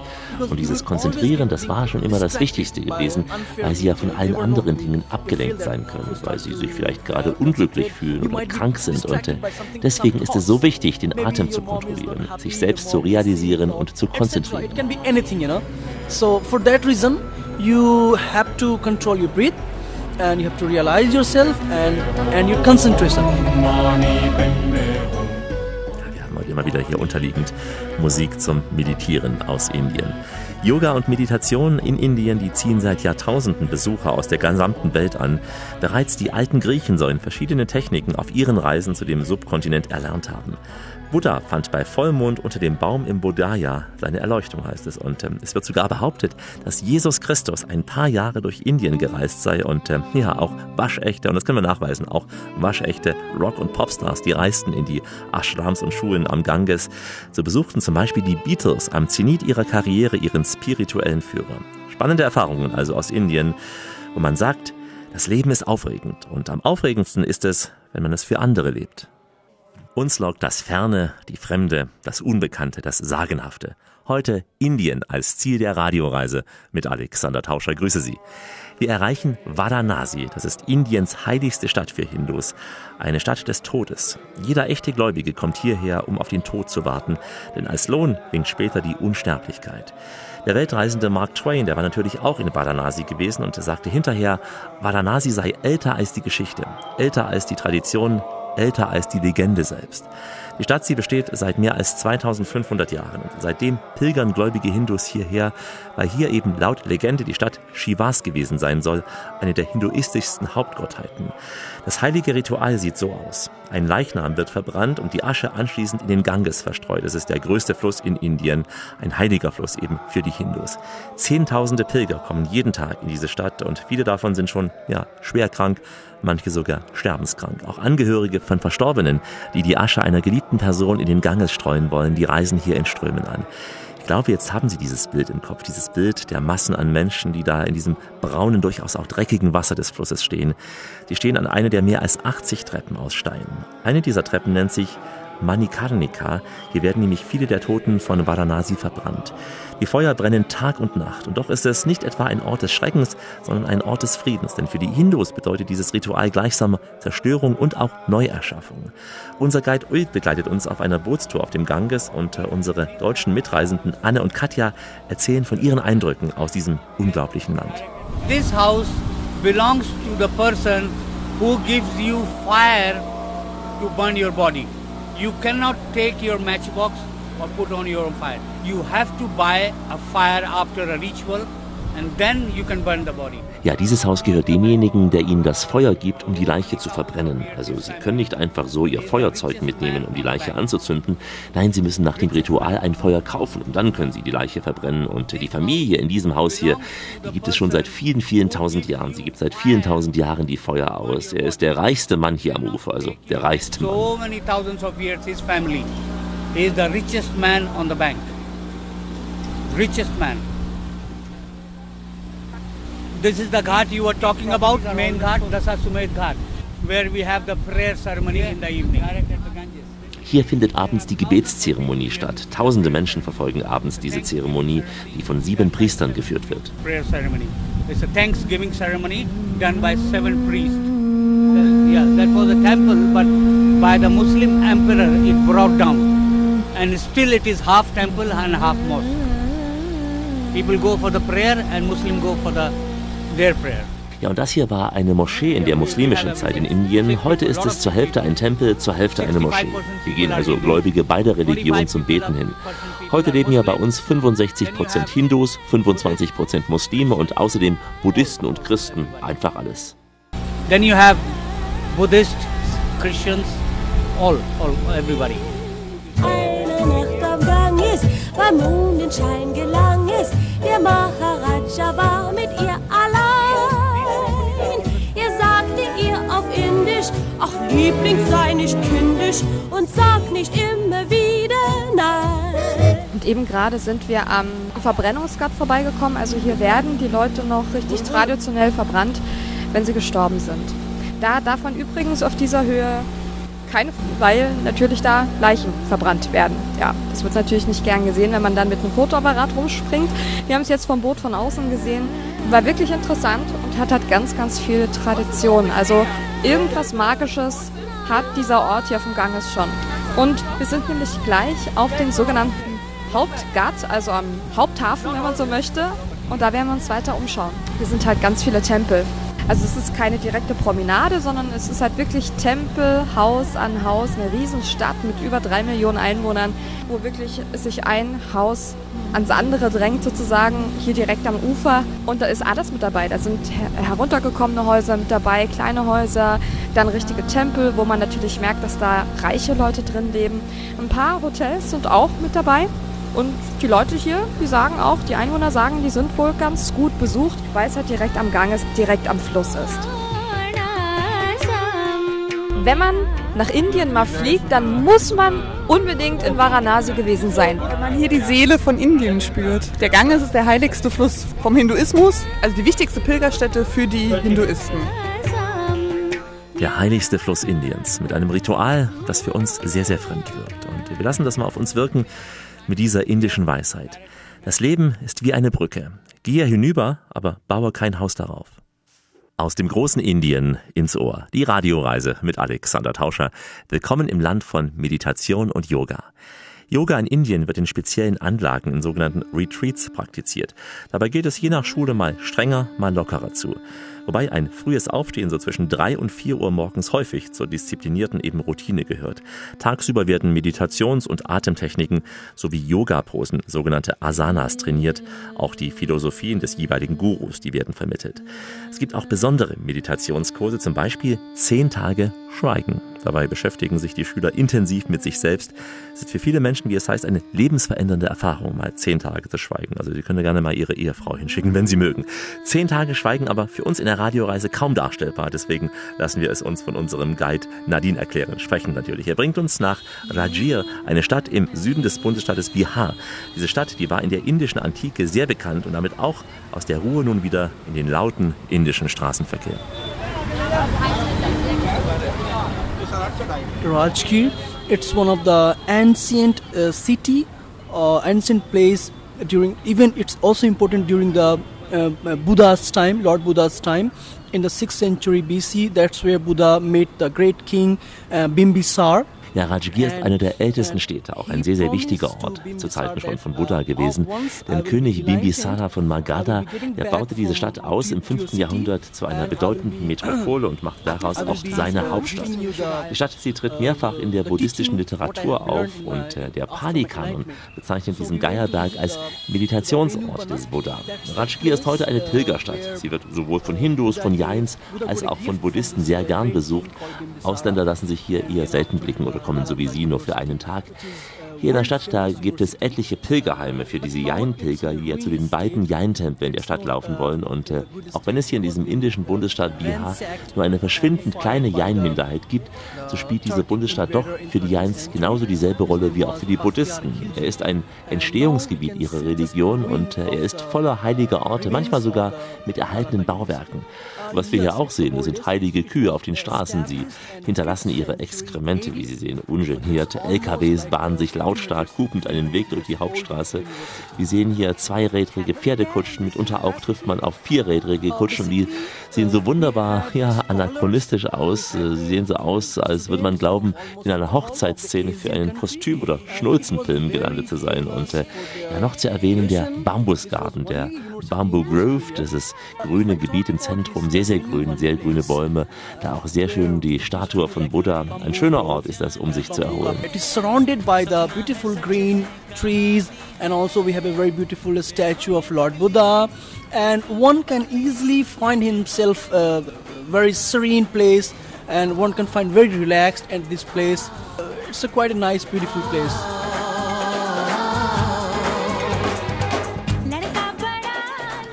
Und dieses Konzentrieren, das war schon immer das Wichtigste gewesen, weil Sie ja von allen anderen Dingen abgelenkt sein können, weil Sie sich vielleicht gerade unglücklich fühlen oder krank sind. Und äh, deswegen ist es so wichtig, den Atem zu kontrollieren, sich selbst zu realisieren und zu konzentrieren. You know. So for that reason, you have to control your breath, and you have to realize yourself and and your concentration. Wir haben heute immer wieder hier unterliegend Musik zum Meditieren aus Indien. Yoga und Meditation in Indien, die ziehen seit Jahrtausenden Besucher aus der gesamten Welt an. Bereits die alten Griechen sollen verschiedene Techniken auf ihren Reisen zu dem Subkontinent erlernt haben. Buddha fand bei Vollmond unter dem Baum im Bodhaya seine Erleuchtung, heißt es. Und ähm, es wird sogar behauptet, dass Jesus Christus ein paar Jahre durch Indien gereist sei. Und ähm, ja, auch waschechte, und das können wir nachweisen, auch waschechte Rock- und Popstars, die reisten in die Ashrams und Schulen am Ganges. So besuchten zum Beispiel die Beatles am Zenit ihrer Karriere ihren spirituellen Führer. Spannende Erfahrungen also aus Indien, wo man sagt, das Leben ist aufregend. Und am aufregendsten ist es, wenn man es für andere lebt. Uns lockt das Ferne, die Fremde, das Unbekannte, das Sagenhafte. Heute Indien als Ziel der Radioreise mit Alexander Tauscher. Grüße Sie. Wir erreichen Varanasi. Das ist Indiens heiligste Stadt für Hindus. Eine Stadt des Todes. Jeder echte Gläubige kommt hierher, um auf den Tod zu warten. Denn als Lohn winkt später die Unsterblichkeit. Der Weltreisende Mark Twain, der war natürlich auch in Varanasi gewesen und sagte hinterher, Varanasi sei älter als die Geschichte, älter als die Tradition, älter als die Legende selbst. Die Stadt, sie besteht seit mehr als 2500 Jahren und seitdem pilgern gläubige Hindus hierher, weil hier eben laut Legende die Stadt Shivas gewesen sein soll, eine der hinduistischsten Hauptgottheiten. Das heilige Ritual sieht so aus. Ein Leichnam wird verbrannt und die Asche anschließend in den Ganges verstreut. Es ist der größte Fluss in Indien, ein heiliger Fluss eben für die Hindus. Zehntausende Pilger kommen jeden Tag in diese Stadt und viele davon sind schon ja, schwer krank, manche sogar sterbenskrank. Auch Angehörige von Verstorbenen, die die Asche einer geliebten Person in den Ganges streuen wollen, die reisen hier in Strömen an. Ich glaube, jetzt haben Sie dieses Bild im Kopf, dieses Bild der Massen an Menschen, die da in diesem braunen, durchaus auch dreckigen Wasser des Flusses stehen. Sie stehen an einer der mehr als 80 Treppen aus Stein. Eine dieser Treppen nennt sich Manikarnika. Hier werden nämlich viele der Toten von Varanasi verbrannt. Die Feuer brennen Tag und Nacht. Und doch ist es nicht etwa ein Ort des Schreckens, sondern ein Ort des Friedens. Denn für die Hindus bedeutet dieses Ritual gleichsam Zerstörung und auch Neuerschaffung. Unser Guide Ulf begleitet uns auf einer Bootstour auf dem Ganges und äh, unsere deutschen Mitreisenden Anne und Katja erzählen von ihren Eindrücken aus diesem unglaublichen Land. This house belongs to the person who gives you fire to burn your body. You cannot take your matchbox or put on your own fire. You have to buy a fire after a ritual and then you can burn the body. Ja, dieses Haus gehört demjenigen, der ihnen das Feuer gibt, um die Leiche zu verbrennen. Also sie können nicht einfach so ihr Feuerzeug mitnehmen, um die Leiche anzuzünden. Nein, sie müssen nach dem Ritual ein Feuer kaufen und dann können sie die Leiche verbrennen. Und die Familie in diesem Haus hier, die gibt es schon seit vielen, vielen tausend Jahren. Sie gibt seit vielen tausend Jahren die Feuer aus. Er ist der reichste Mann hier am Ufer, also der reichste Mann. So many thousands of years his family he is the richest man on the bank. Richest man. This is the ghat you were talking about, main ghat, Dasasumed Ghat, where we have the prayer ceremony in the evening. Hier findet abends die Gebetszeremonie statt. Tausende Menschen verfolgen abends diese Zeremonie, die von sieben Priestern geführt wird. Prayer ceremony. It's a Thanksgiving ceremony done by seven priests. Yeah, that was a temple, but by the Muslim emperor it brought down. And still it is half temple and half mosque. People go for the prayer and Muslim go for the their prayer. Ja, und das hier war eine Moschee in der muslimischen Zeit in Indien. Heute ist es zur Hälfte ein Tempel, zur Hälfte eine Moschee. Hier gehen also Gläubige beider Religionen zum Beten hin. Heute leben ja bei uns 65% Hindus, 25% Muslime und außerdem Buddhisten und Christen. Einfach alles. Then you have Buddhists, Christians, all, all, everybody. Eine Nacht am Ganges, beim Mondenschein gelang es, der Maharaja war Liebling, sei nicht kindisch und sag nicht immer wieder nein. Und eben gerade sind wir am Verbrennungsgott vorbeigekommen. Also hier werden die Leute noch richtig traditionell verbrannt, wenn sie gestorben sind. Da darf man übrigens auf dieser Höhe keine, weil natürlich da Leichen verbrannt werden. Ja, das wird natürlich nicht gern gesehen, wenn man dann mit einem Fotoapparat rumspringt. Wir haben es jetzt vom Boot von außen gesehen. War wirklich interessant und hat halt ganz, ganz viele Traditionen. Also irgendwas Magisches hat dieser Ort hier vom Ganges schon. Und wir sind nämlich gleich auf den sogenannten Hauptgat, also am Haupthafen, wenn man so möchte. Und da werden wir uns weiter umschauen. Hier sind halt ganz viele Tempel. Also es ist keine direkte Promenade, sondern es ist halt wirklich Tempel, Haus an Haus, eine Riesenstadt mit über drei Millionen Einwohnern, wo wirklich sich ein Haus ans andere drängt sozusagen, hier direkt am Ufer. Und da ist alles mit dabei. Da sind her heruntergekommene Häuser mit dabei, kleine Häuser, dann richtige Tempel, wo man natürlich merkt, dass da reiche Leute drin leben. Ein paar Hotels sind auch mit dabei. Und die Leute hier, die sagen auch, die Einwohner sagen, die sind wohl ganz gut besucht, weil es halt direkt am Gang ist, direkt am Fluss ist. Wenn man nach Indien mal fliegt, dann muss man unbedingt in Varanasi gewesen sein. Wenn man hier die Seele von Indien spürt. Der Ganges ist der heiligste Fluss vom Hinduismus, also die wichtigste Pilgerstätte für die Hinduisten. Der heiligste Fluss Indiens mit einem Ritual, das für uns sehr, sehr fremd wirkt. Und wir lassen das mal auf uns wirken mit dieser indischen Weisheit. Das Leben ist wie eine Brücke. Gehe hinüber, aber baue kein Haus darauf. Aus dem großen Indien ins Ohr. Die Radioreise mit Alexander Tauscher. Willkommen im Land von Meditation und Yoga. Yoga in Indien wird in speziellen Anlagen, in sogenannten Retreats praktiziert. Dabei geht es je nach Schule mal strenger, mal lockerer zu. Wobei ein frühes Aufstehen so zwischen drei und vier Uhr morgens häufig zur disziplinierten eben Routine gehört. Tagsüber werden Meditations- und Atemtechniken sowie Yoga-Posen, sogenannte Asanas, trainiert. Auch die Philosophien des jeweiligen Gurus, die werden vermittelt. Es gibt auch besondere Meditationskurse, zum Beispiel zehn Tage Schweigen. Dabei beschäftigen sich die Schüler intensiv mit sich selbst. Es ist für viele Menschen, wie es heißt, eine lebensverändernde Erfahrung, mal zehn Tage zu schweigen. Also Sie können gerne mal Ihre Ehefrau hinschicken, wenn Sie mögen. Zehn Tage Schweigen aber für uns in der Radioreise kaum darstellbar. Deswegen lassen wir es uns von unserem Guide Nadine erklären. Sprechen natürlich. Er bringt uns nach Rajir, eine Stadt im Süden des Bundesstaates Bihar. Diese Stadt, die war in der indischen Antike sehr bekannt und damit auch aus der Ruhe nun wieder in den lauten indischen Straßenverkehr. Rajgir. It's one of the ancient uh, city, uh, ancient place during. Even it's also important during the Buddha's time, Lord Buddha's time. In the sixth century BC, that's where Buddha met the great king uh, Bimbisar. Ja, Rajgir ist eine der ältesten Städte, auch ein sehr, sehr wichtiger Ort, zu Zeiten schon von Buddha gewesen. Denn König Bimbisara von Magadha, der baute diese Stadt aus im 5. Jahrhundert zu einer bedeutenden Metropole und machte daraus auch seine Hauptstadt. Die Stadt, sie tritt mehrfach in der buddhistischen Literatur auf und äh, der Pali-Kanon bezeichnet diesen Geierberg als Meditationsort des Buddha. Rajgir ist heute eine Pilgerstadt. Sie wird sowohl von Hindus, von Jains als auch von Buddhisten sehr gern besucht. Ausländer lassen sich hier eher selten blicken oder kommen so wie Sie nur für einen Tag. Hier in der Stadt, da gibt es etliche Pilgerheime für diese Jain-Pilger, die ja zu den beiden Jain-Tempeln der Stadt laufen wollen. Und äh, auch wenn es hier in diesem indischen Bundesstaat Bihar nur eine verschwindend kleine Jain-Minderheit gibt, so spielt dieser Bundesstaat doch für die Jains genauso dieselbe Rolle wie auch für die Buddhisten. Er ist ein Entstehungsgebiet ihrer Religion und äh, er ist voller heiliger Orte, manchmal sogar mit erhaltenen Bauwerken. Was wir hier auch sehen, das sind heilige Kühe auf den Straßen. Sie hinterlassen ihre Exkremente, wie Sie sehen, ungeniert. LKWs bahnen sich lautstark hupend einen Weg durch die Hauptstraße. Wir sehen hier zweirädrige Pferdekutschen, mitunter auch trifft man auf vierrädrige Kutschen, die sehen so wunderbar ja, anachronistisch aus. Sie sehen so aus, als würde man glauben, in einer Hochzeitsszene für einen Kostüm- oder Schnulzenfilm gelandet zu sein. Und äh, ja, noch zu erwähnen, der Bambusgarten, der Bamboo Grove, das ist grüne Gebiet im Zentrum, sehr, sehr grün, sehr grüne Bäume. Da auch sehr schön die Statue von Buddha. Ein schöner Ort ist das, um sich zu erholen. It is surrounded by the beautiful green trees and also we have a very beautiful statue of Lord Buddha and one can easily find himself a very serene place and one can find very relaxed at this place. It's a quite a nice beautiful place.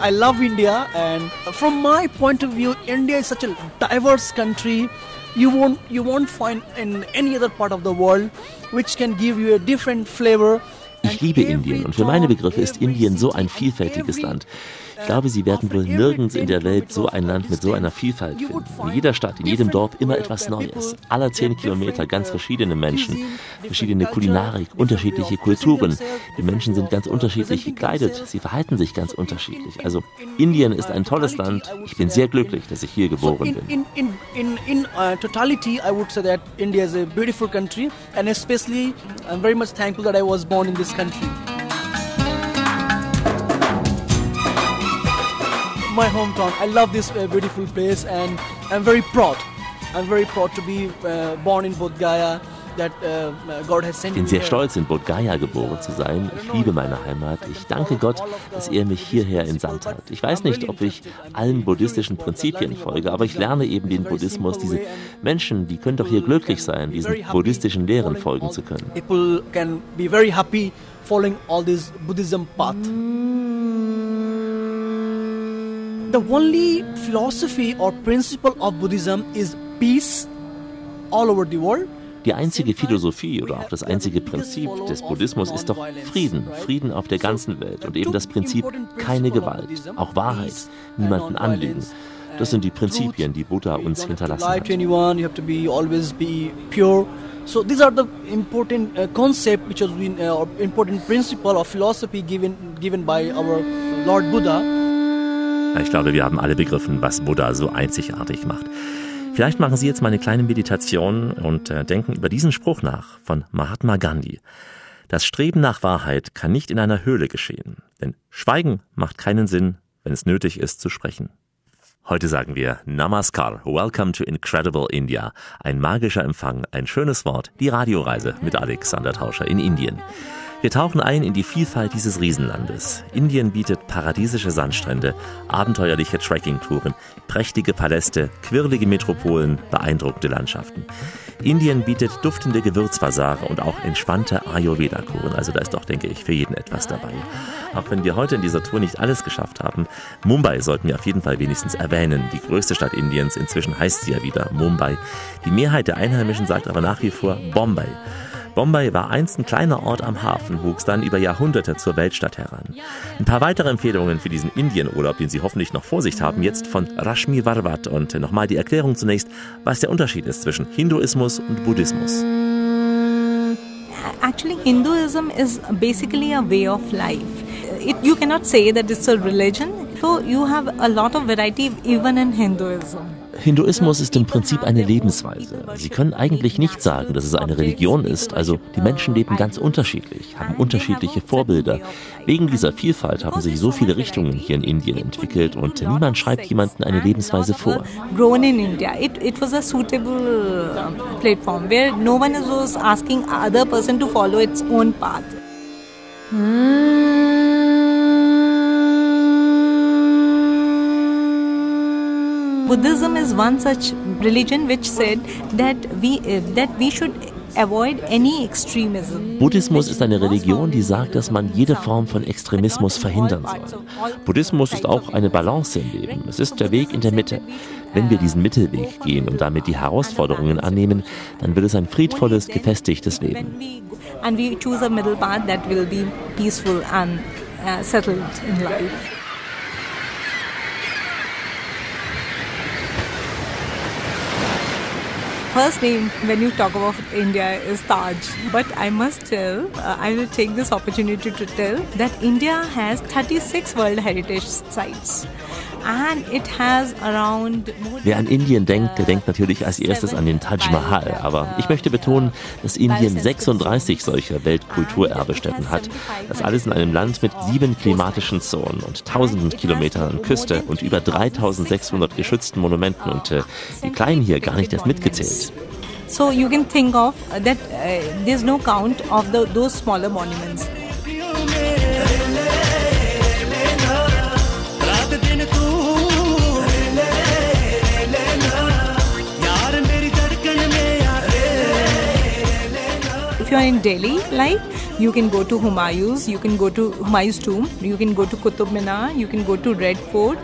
I love India, and from my point of view, India is such a diverse country. You won't you won't find in any other part of the world which can give you a different flavor. Ich liebe Indien und für meine Begriffe ist Indien so ein vielfältiges Land. Ich glaube, Sie werden wohl nirgends in der Welt so ein Land mit so einer Vielfalt finden. In jeder Stadt, in jedem Dorf immer etwas Neues. Aller zehn Kilometer ganz verschiedene Menschen, verschiedene Kulinarik, unterschiedliche Kulturen. Die Menschen sind ganz unterschiedlich gekleidet. Sie verhalten sich ganz unterschiedlich. Also Indien ist ein tolles Land. Ich bin sehr glücklich, dass ich hier geboren bin. In in in in uh, totality, I would say that India is a beautiful country, and especially I'm very much thankful that I was born in this country. My hometown. I love this uh, beautiful place and I'm very proud. I'm very proud to be uh, born in Bodh Gaya. That, uh, God has sent Ich bin sehr stolz, in Bodh Gaya geboren zu sein. Ich liebe meine Heimat. Ich danke Gott, dass er mich hierher entsandt hat. Ich weiß nicht, ob ich allen buddhistischen Prinzipien folge, aber ich lerne eben den Buddhismus. Diese Menschen, die können doch hier glücklich sein, diesen buddhistischen Lehren folgen zu können. People can be very happy following all this Buddhism path. The only philosophy or principle of Buddhism is peace all over the world. Die einzige Philosophie oder auch das einzige Prinzip des Buddhismus ist doch Frieden, Frieden auf der ganzen Welt und eben das Prinzip keine Gewalt, auch Wahrheit, niemanden anlügen. Das sind die Prinzipien, die Buddha uns hinterlassen hat. So these are the important uh, concept which has been uh, or important principle of philosophy given given by our Lord Buddha. Ich glaube, wir haben alle begriffen, was Buddha so einzigartig macht. Vielleicht machen Sie jetzt mal eine kleine Meditation und äh, denken über diesen Spruch nach von Mahatma Gandhi. Das Streben nach Wahrheit kann nicht in einer Höhle geschehen, denn Schweigen macht keinen Sinn, wenn es nötig ist zu sprechen. Heute sagen wir Namaskar, Welcome to Incredible India. Ein magischer Empfang, ein schönes Wort, die Radioreise mit Alexander Tauscher in Indien. Wir tauchen ein in die Vielfalt dieses Riesenlandes. Indien bietet paradiesische Sandstrände, abenteuerliche Trekkingtouren, prächtige Paläste, quirlige Metropolen, beeindruckte Landschaften. Indien bietet duftende Gewürzbasare und auch entspannte Ayurveda-Kuren. Also da ist doch, denke ich, für jeden etwas dabei. Auch wenn wir heute in dieser Tour nicht alles geschafft haben, Mumbai sollten wir auf jeden Fall wenigstens erwähnen. Die größte Stadt Indiens, inzwischen heißt sie ja wieder Mumbai. Die Mehrheit der Einheimischen sagt aber nach wie vor Bombay. Bombay war einst ein kleiner Ort am Hafen, wuchs dann über Jahrhunderte zur Weltstadt heran. Ein paar weitere Empfehlungen für diesen Indienurlaub, den Sie hoffentlich noch vor sich haben, jetzt von Rashmi Varvat. Und nochmal die Erklärung zunächst, was der Unterschied ist zwischen Hinduismus und Buddhismus. Actually, Hinduism is basically a way of life. It, you cannot say that it's a religion. So you have a lot of variety even in Hinduism. Hinduismus ist im Prinzip eine Lebensweise. Sie können eigentlich nicht sagen, dass es eine Religion ist. Also die Menschen leben ganz unterschiedlich, haben unterschiedliche Vorbilder. Wegen dieser Vielfalt haben sich so viele Richtungen hier in Indien entwickelt und niemand schreibt jemandem eine Lebensweise vor. Grown in India, it, it was a suitable uh, platform where no one was asking other person to follow its own path. Buddhism is one such religion which said that we uh, that we should avoid any extremism. Buddhismus ist eine Religion, die sagt, dass man jede Form von Extremismus verhindern soll. Buddhismus ist auch eine Balance im Leben. Es ist der Weg in der Mitte. Wenn wir diesen Mittelweg gehen und damit die Herausforderungen annehmen, dann wird es ein friedvolles, gefestigtes Leben. And we choose a middle path that will be peaceful and uh, settled in life. First name when you talk about India is Taj. But I must tell, uh, I will take this opportunity to tell that India has 36 World Heritage Sites. Wer an Indien denkt, der denkt natürlich als erstes an den Taj Mahal. Aber ich möchte betonen, dass Indien 36 solcher Weltkulturerbestätten hat. Das alles in einem Land mit sieben klimatischen Zonen und tausenden Kilometern an Küste und über 3600 geschützten Monumenten. Und äh, die Kleinen hier gar nicht erst mitgezählt. So you can think of that uh, there's no count of the, those smaller monuments. If you're in Delhi, like you can go to Humayun's, you can go to Humayun's tomb, you can go to Qutub Minar, you can go to Red Fort.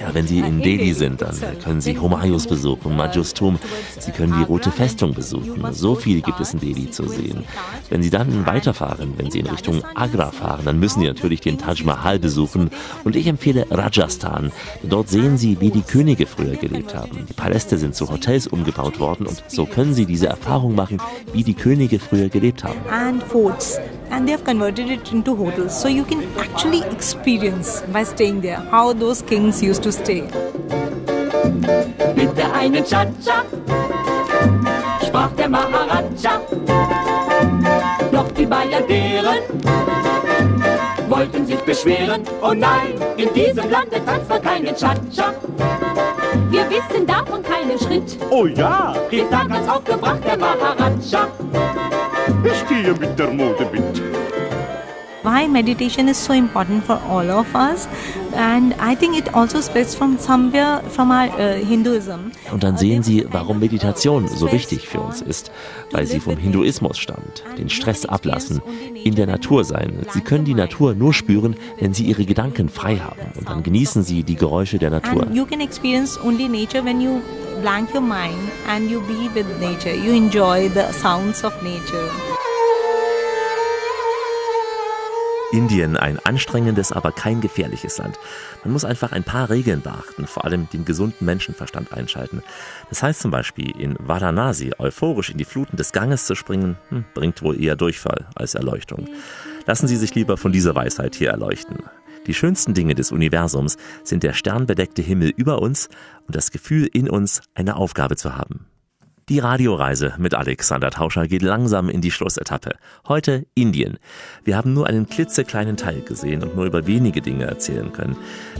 Ja, wenn Sie in Delhi sind, dann können Sie Humayus besuchen, Majus Tum. Sie können die Rote Festung besuchen. So viel gibt es in Delhi zu sehen. Wenn Sie dann weiterfahren, wenn Sie in Richtung Agra fahren, dann müssen Sie natürlich den Taj Mahal besuchen. Und ich empfehle Rajasthan. Dort sehen Sie, wie die Könige früher gelebt haben. Die Paläste sind zu Hotels umgebaut worden und so können Sie diese Erfahrung machen, wie die Könige früher gelebt haben. And forts. And they have converted it into hotels. So you can actually experience by staying there how those kings used to stay. Bitte einen Cha-Cha, sprach der Maharaja. Doch die Bayaderen wollten sich beschweren. Oh nein, in diesem Lande tanzt man keinen Cha-Cha. Wir wissen davon keinen Schritt. Oh ja, rief da ganz aufgebracht der Maharaja. ich gehe mit der Mode mit. Why meditation is so important for all of us, and I think it also spreads from somewhere from our uh, Hinduism. Und dann sehen Sie, warum Meditation so wichtig für uns ist, weil sie vom Hinduismus stammt. Den Stress ablassen, in der Natur sein. Sie können die Natur nur spüren, wenn Sie Ihre Gedanken frei haben. Und dann genießen Sie die Geräusche der Natur. And you can experience only nature when you blank your mind and you be with nature. You enjoy the sounds of nature. Indien ein anstrengendes, aber kein gefährliches Land. Man muss einfach ein paar Regeln beachten, vor allem den gesunden Menschenverstand einschalten. Das heißt zum Beispiel, in Varanasi euphorisch in die Fluten des Ganges zu springen, hm, bringt wohl eher Durchfall als Erleuchtung. Lassen Sie sich lieber von dieser Weisheit hier erleuchten. Die schönsten Dinge des Universums sind der sternbedeckte Himmel über uns und das Gefühl in uns, eine Aufgabe zu haben. Die Radioreise mit Alexander Tauscher geht langsam in die Schlussetappe. Heute Indien. Wir haben nur einen klitzekleinen Teil gesehen und nur über wenige Dinge erzählen können.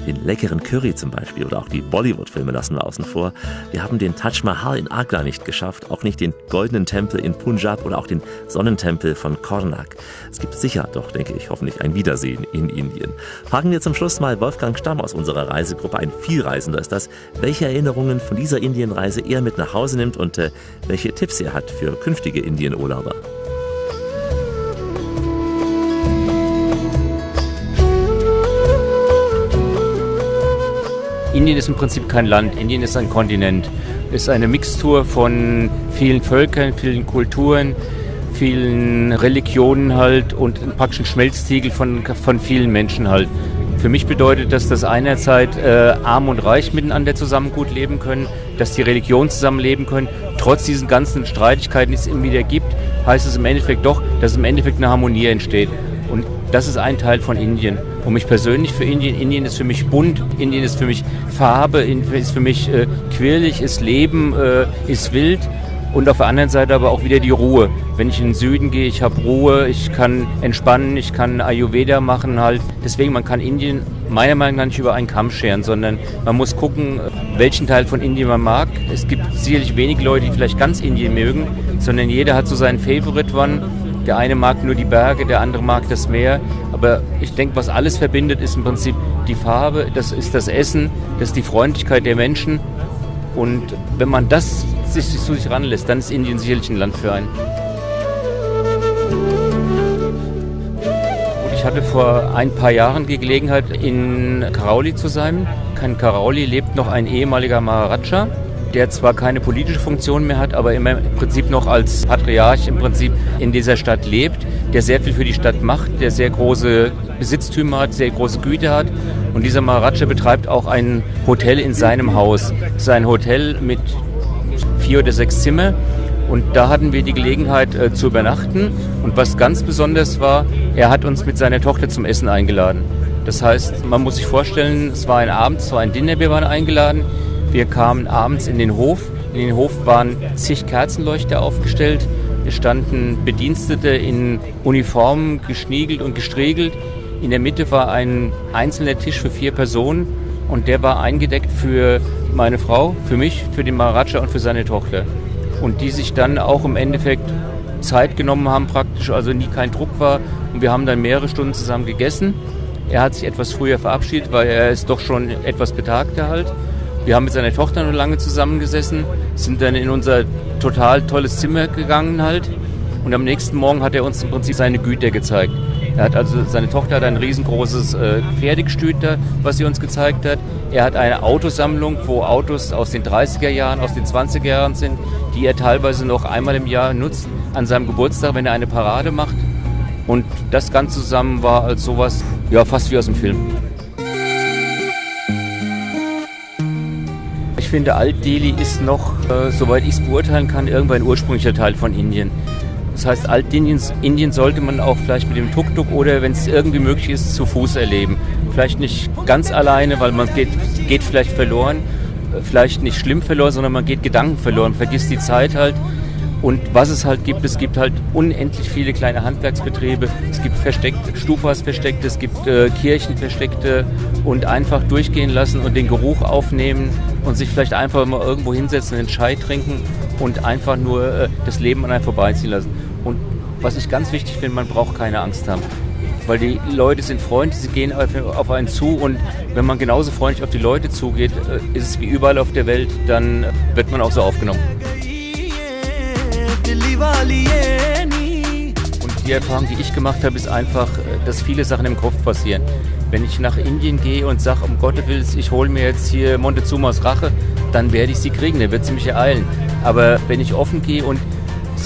Den leckeren Curry zum Beispiel oder auch die Bollywood-Filme lassen wir außen vor. Wir haben den Taj Mahal in Agra nicht geschafft, auch nicht den Goldenen Tempel in Punjab oder auch den Sonnentempel von Karnak. Es gibt sicher doch, denke ich, hoffentlich ein Wiedersehen in Indien. Fragen wir zum Schluss mal Wolfgang Stamm aus unserer Reisegruppe, ein Vielreisender ist das, welche Erinnerungen von dieser Indienreise er mit nach Hause nimmt und äh, welche Tipps er hat für künftige Indienurlauber. Indien ist im Prinzip kein Land, Indien ist ein Kontinent. Es ist eine Mixtur von vielen Völkern, vielen Kulturen, vielen Religionen halt und praktisch ein Schmelztiegel von, von vielen Menschen halt. Für mich bedeutet das, dass einerzeit äh, arm und reich miteinander zusammen gut leben können, dass die Religionen zusammenleben können. Trotz diesen ganzen Streitigkeiten, die es immer wieder gibt, heißt es im Endeffekt doch, dass im Endeffekt eine Harmonie entsteht. Und das ist ein Teil von Indien. Und mich persönlich für Indien, Indien ist für mich bunt, Indien ist für mich Farbe, ist für mich äh, quirlig, ist Leben, äh, ist wild und auf der anderen Seite aber auch wieder die Ruhe. Wenn ich in den Süden gehe, ich habe Ruhe, ich kann entspannen, ich kann Ayurveda machen halt. Deswegen, man kann Indien meiner Meinung nach nicht über einen Kamm scheren, sondern man muss gucken, welchen Teil von Indien man mag. Es gibt sicherlich wenige Leute, die vielleicht ganz Indien mögen, sondern jeder hat so seinen Favorite One. Der eine mag nur die Berge, der andere mag das Meer. Aber ich denke, was alles verbindet, ist im Prinzip die Farbe, das ist das Essen, das ist die Freundlichkeit der Menschen. Und wenn man das sich zu sich ranlässt, dann ist Indien sicherlich ein Land für einen. Ich hatte vor ein paar Jahren die Gelegenheit, in Karauli zu sein. In Karauli lebt noch ein ehemaliger Maharaja, der zwar keine politische Funktion mehr hat, aber immer im Prinzip noch als Patriarch im Prinzip in dieser Stadt lebt, der sehr viel für die Stadt macht, der sehr große Besitztümer hat, sehr große Güte hat. Und dieser Maharaja betreibt auch ein Hotel in seinem Haus. Es ist ein Hotel mit vier oder sechs Zimmer. Und da hatten wir die Gelegenheit äh, zu übernachten. Und was ganz besonders war, er hat uns mit seiner Tochter zum Essen eingeladen. Das heißt, man muss sich vorstellen, es war ein Abend, es war ein Dinner, wir waren eingeladen. Wir kamen abends in den Hof. In den Hof waren zig Kerzenleuchter aufgestellt. Es standen Bedienstete in Uniformen, geschniegelt und gestriegelt. In der Mitte war ein einzelner Tisch für vier Personen und der war eingedeckt für meine Frau, für mich, für den Maharaja und für seine Tochter. Und die sich dann auch im Endeffekt Zeit genommen haben praktisch, also nie kein Druck war. Und wir haben dann mehrere Stunden zusammen gegessen. Er hat sich etwas früher verabschiedet, weil er ist doch schon etwas betagter halt. Wir haben mit seiner Tochter noch lange zusammengesessen, sind dann in unser total tolles Zimmer gegangen halt. Und am nächsten Morgen hat er uns im Prinzip seine Güter gezeigt. Er hat also, seine Tochter hat ein riesengroßes äh, Pferdegestüt da, was sie uns gezeigt hat. Er hat eine Autosammlung, wo Autos aus den 30er Jahren, aus den 20er Jahren sind, die er teilweise noch einmal im Jahr nutzt, an seinem Geburtstag, wenn er eine Parade macht. Und das Ganze zusammen war als sowas, ja, fast wie aus dem Film. Ich finde, Alt-Delhi ist noch, äh, soweit ich es beurteilen kann, irgendwann ein ursprünglicher Teil von Indien. Das heißt, Alt-Indien Indien sollte man auch vielleicht mit dem Tuk-Tuk oder, wenn es irgendwie möglich ist, zu Fuß erleben. Vielleicht nicht ganz alleine, weil man geht, geht vielleicht verloren. Vielleicht nicht schlimm verloren, sondern man geht Gedanken verloren, vergisst die Zeit halt. Und was es halt gibt, es gibt halt unendlich viele kleine Handwerksbetriebe. Es gibt versteckte Stupas versteckte, es gibt äh, Kirchen versteckte und einfach durchgehen lassen und den Geruch aufnehmen und sich vielleicht einfach mal irgendwo hinsetzen, einen Chai trinken und einfach nur äh, das Leben an einem vorbeiziehen lassen. Und was ich ganz wichtig finde, man braucht keine Angst haben. Weil die Leute sind freundlich, sie gehen auf einen zu und wenn man genauso freundlich auf die Leute zugeht, äh, ist es wie überall auf der Welt, dann wird man auch so aufgenommen. Und die Erfahrung, die ich gemacht habe, ist einfach, äh, dass viele Sachen im Kopf passieren. Wenn ich nach Indien gehe und sage, um Gottes Willen, ich hole mir jetzt hier Montezumas Rache, dann werde ich sie kriegen, dann wird sie mich ereilen. Aber wenn ich offen gehe und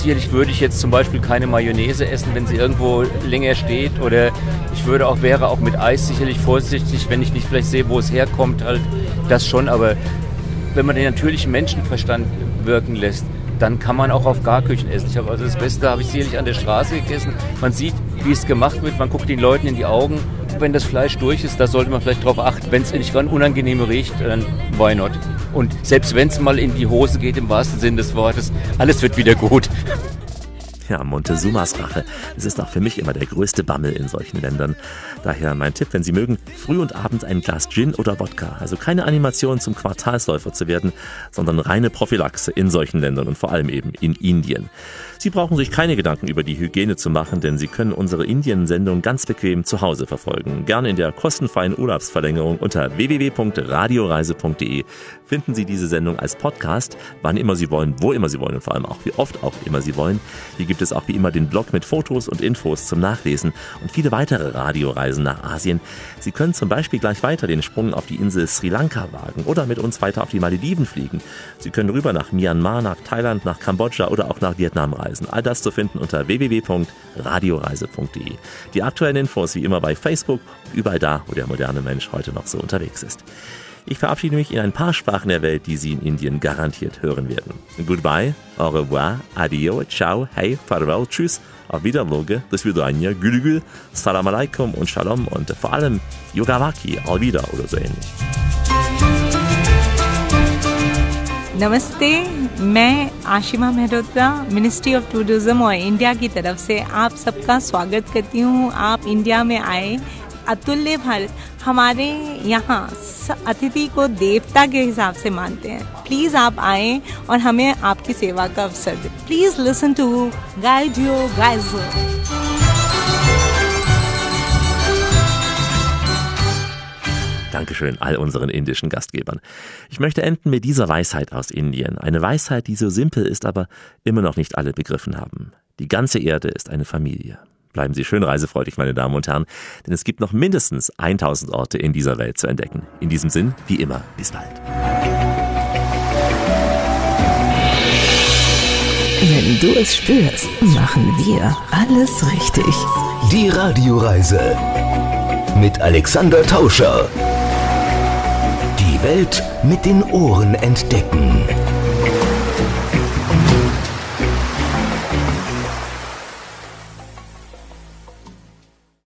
sicherlich würde ich jetzt zum Beispiel keine Mayonnaise essen, wenn sie irgendwo länger steht. Oder ich würde auch, wäre auch mit Eis sicherlich vorsichtig, wenn ich nicht vielleicht sehe, wo es herkommt, halt das schon. Aber wenn man den natürlichen Menschenverstand wirken lässt, dann kann man auch auf Garküchen essen. Ich habe also das Beste habe ich sicherlich an der Straße gegessen. Man sieht, wie es gemacht wird, man guckt den Leuten in die Augen. Wenn das Fleisch durch ist, da sollte man vielleicht darauf achten. Wenn es nicht ganz unangenehm riecht, dann why not? Und selbst wenn es mal in die Hose geht, im wahrsten Sinne des Wortes, alles wird wieder gut. Ja, Montezumas Rache. Es ist auch für mich immer der größte Bammel in solchen Ländern. Daher mein Tipp, wenn Sie mögen, früh und abends ein Glas Gin oder Wodka. Also keine Animation zum Quartalsläufer zu werden, sondern reine Prophylaxe in solchen Ländern und vor allem eben in Indien. Sie brauchen sich keine Gedanken über die Hygiene zu machen, denn Sie können unsere Indien-Sendung ganz bequem zu Hause verfolgen. Gerne in der kostenfreien Urlaubsverlängerung unter www.radioreise.de finden Sie diese Sendung als Podcast, wann immer Sie wollen, wo immer Sie wollen und vor allem auch wie oft auch immer Sie wollen. Hier gibt es auch wie immer den Blog mit Fotos und Infos zum Nachlesen und viele weitere Radioreisen nach Asien. Sie können zum Beispiel gleich weiter den Sprung auf die Insel Sri Lanka wagen oder mit uns weiter auf die Malediven fliegen. Sie können rüber nach Myanmar, nach Thailand, nach Kambodscha oder auch nach Vietnam reisen. Radioreisen. All das zu finden unter www.radioreise.de. Die aktuellen Infos wie immer bei Facebook, überall da, wo der moderne Mensch heute noch so unterwegs ist. Ich verabschiede mich in ein paar Sprachen der Welt, die Sie in Indien garantiert hören werden. Goodbye, au revoir, adio, ciao, hey, farewell, tschüss, auf Wiederloge, das wird ein Jahr, gül, salam alaikum und shalom und vor allem Yogawaki, wieder oder so ähnlich. नमस्ते, मैं Ashima Mehrotra ministry of tourism और India की तरफ़ से आप सबका स्वागत करती हूँ। आप इंडिया में आए, अतुल्य भारत, हमारे यहाँ अतिथि को देवता के हिसाब से मानते हैं। प्लीज़ आप आए और हमें आपकी सेवा का अवसर दें। Please listen to guide you your Dankeschön all unseren indischen Gastgebern. Ich möchte enden mit dieser Weisheit aus Indien. Eine Weisheit, die so simpel ist, aber immer noch nicht alle begriffen haben. Die ganze Erde ist eine Familie. Bleiben Sie schön reisefreudig, meine Damen und Herren, denn es gibt noch mindestens 1000 Orte in dieser Welt zu entdecken. In diesem Sinn, wie immer, bis bald. Wenn du es spürst, machen wir alles richtig. Die Radioreise mit Alexander Tauscher. Die Welt mit den Ohren entdecken.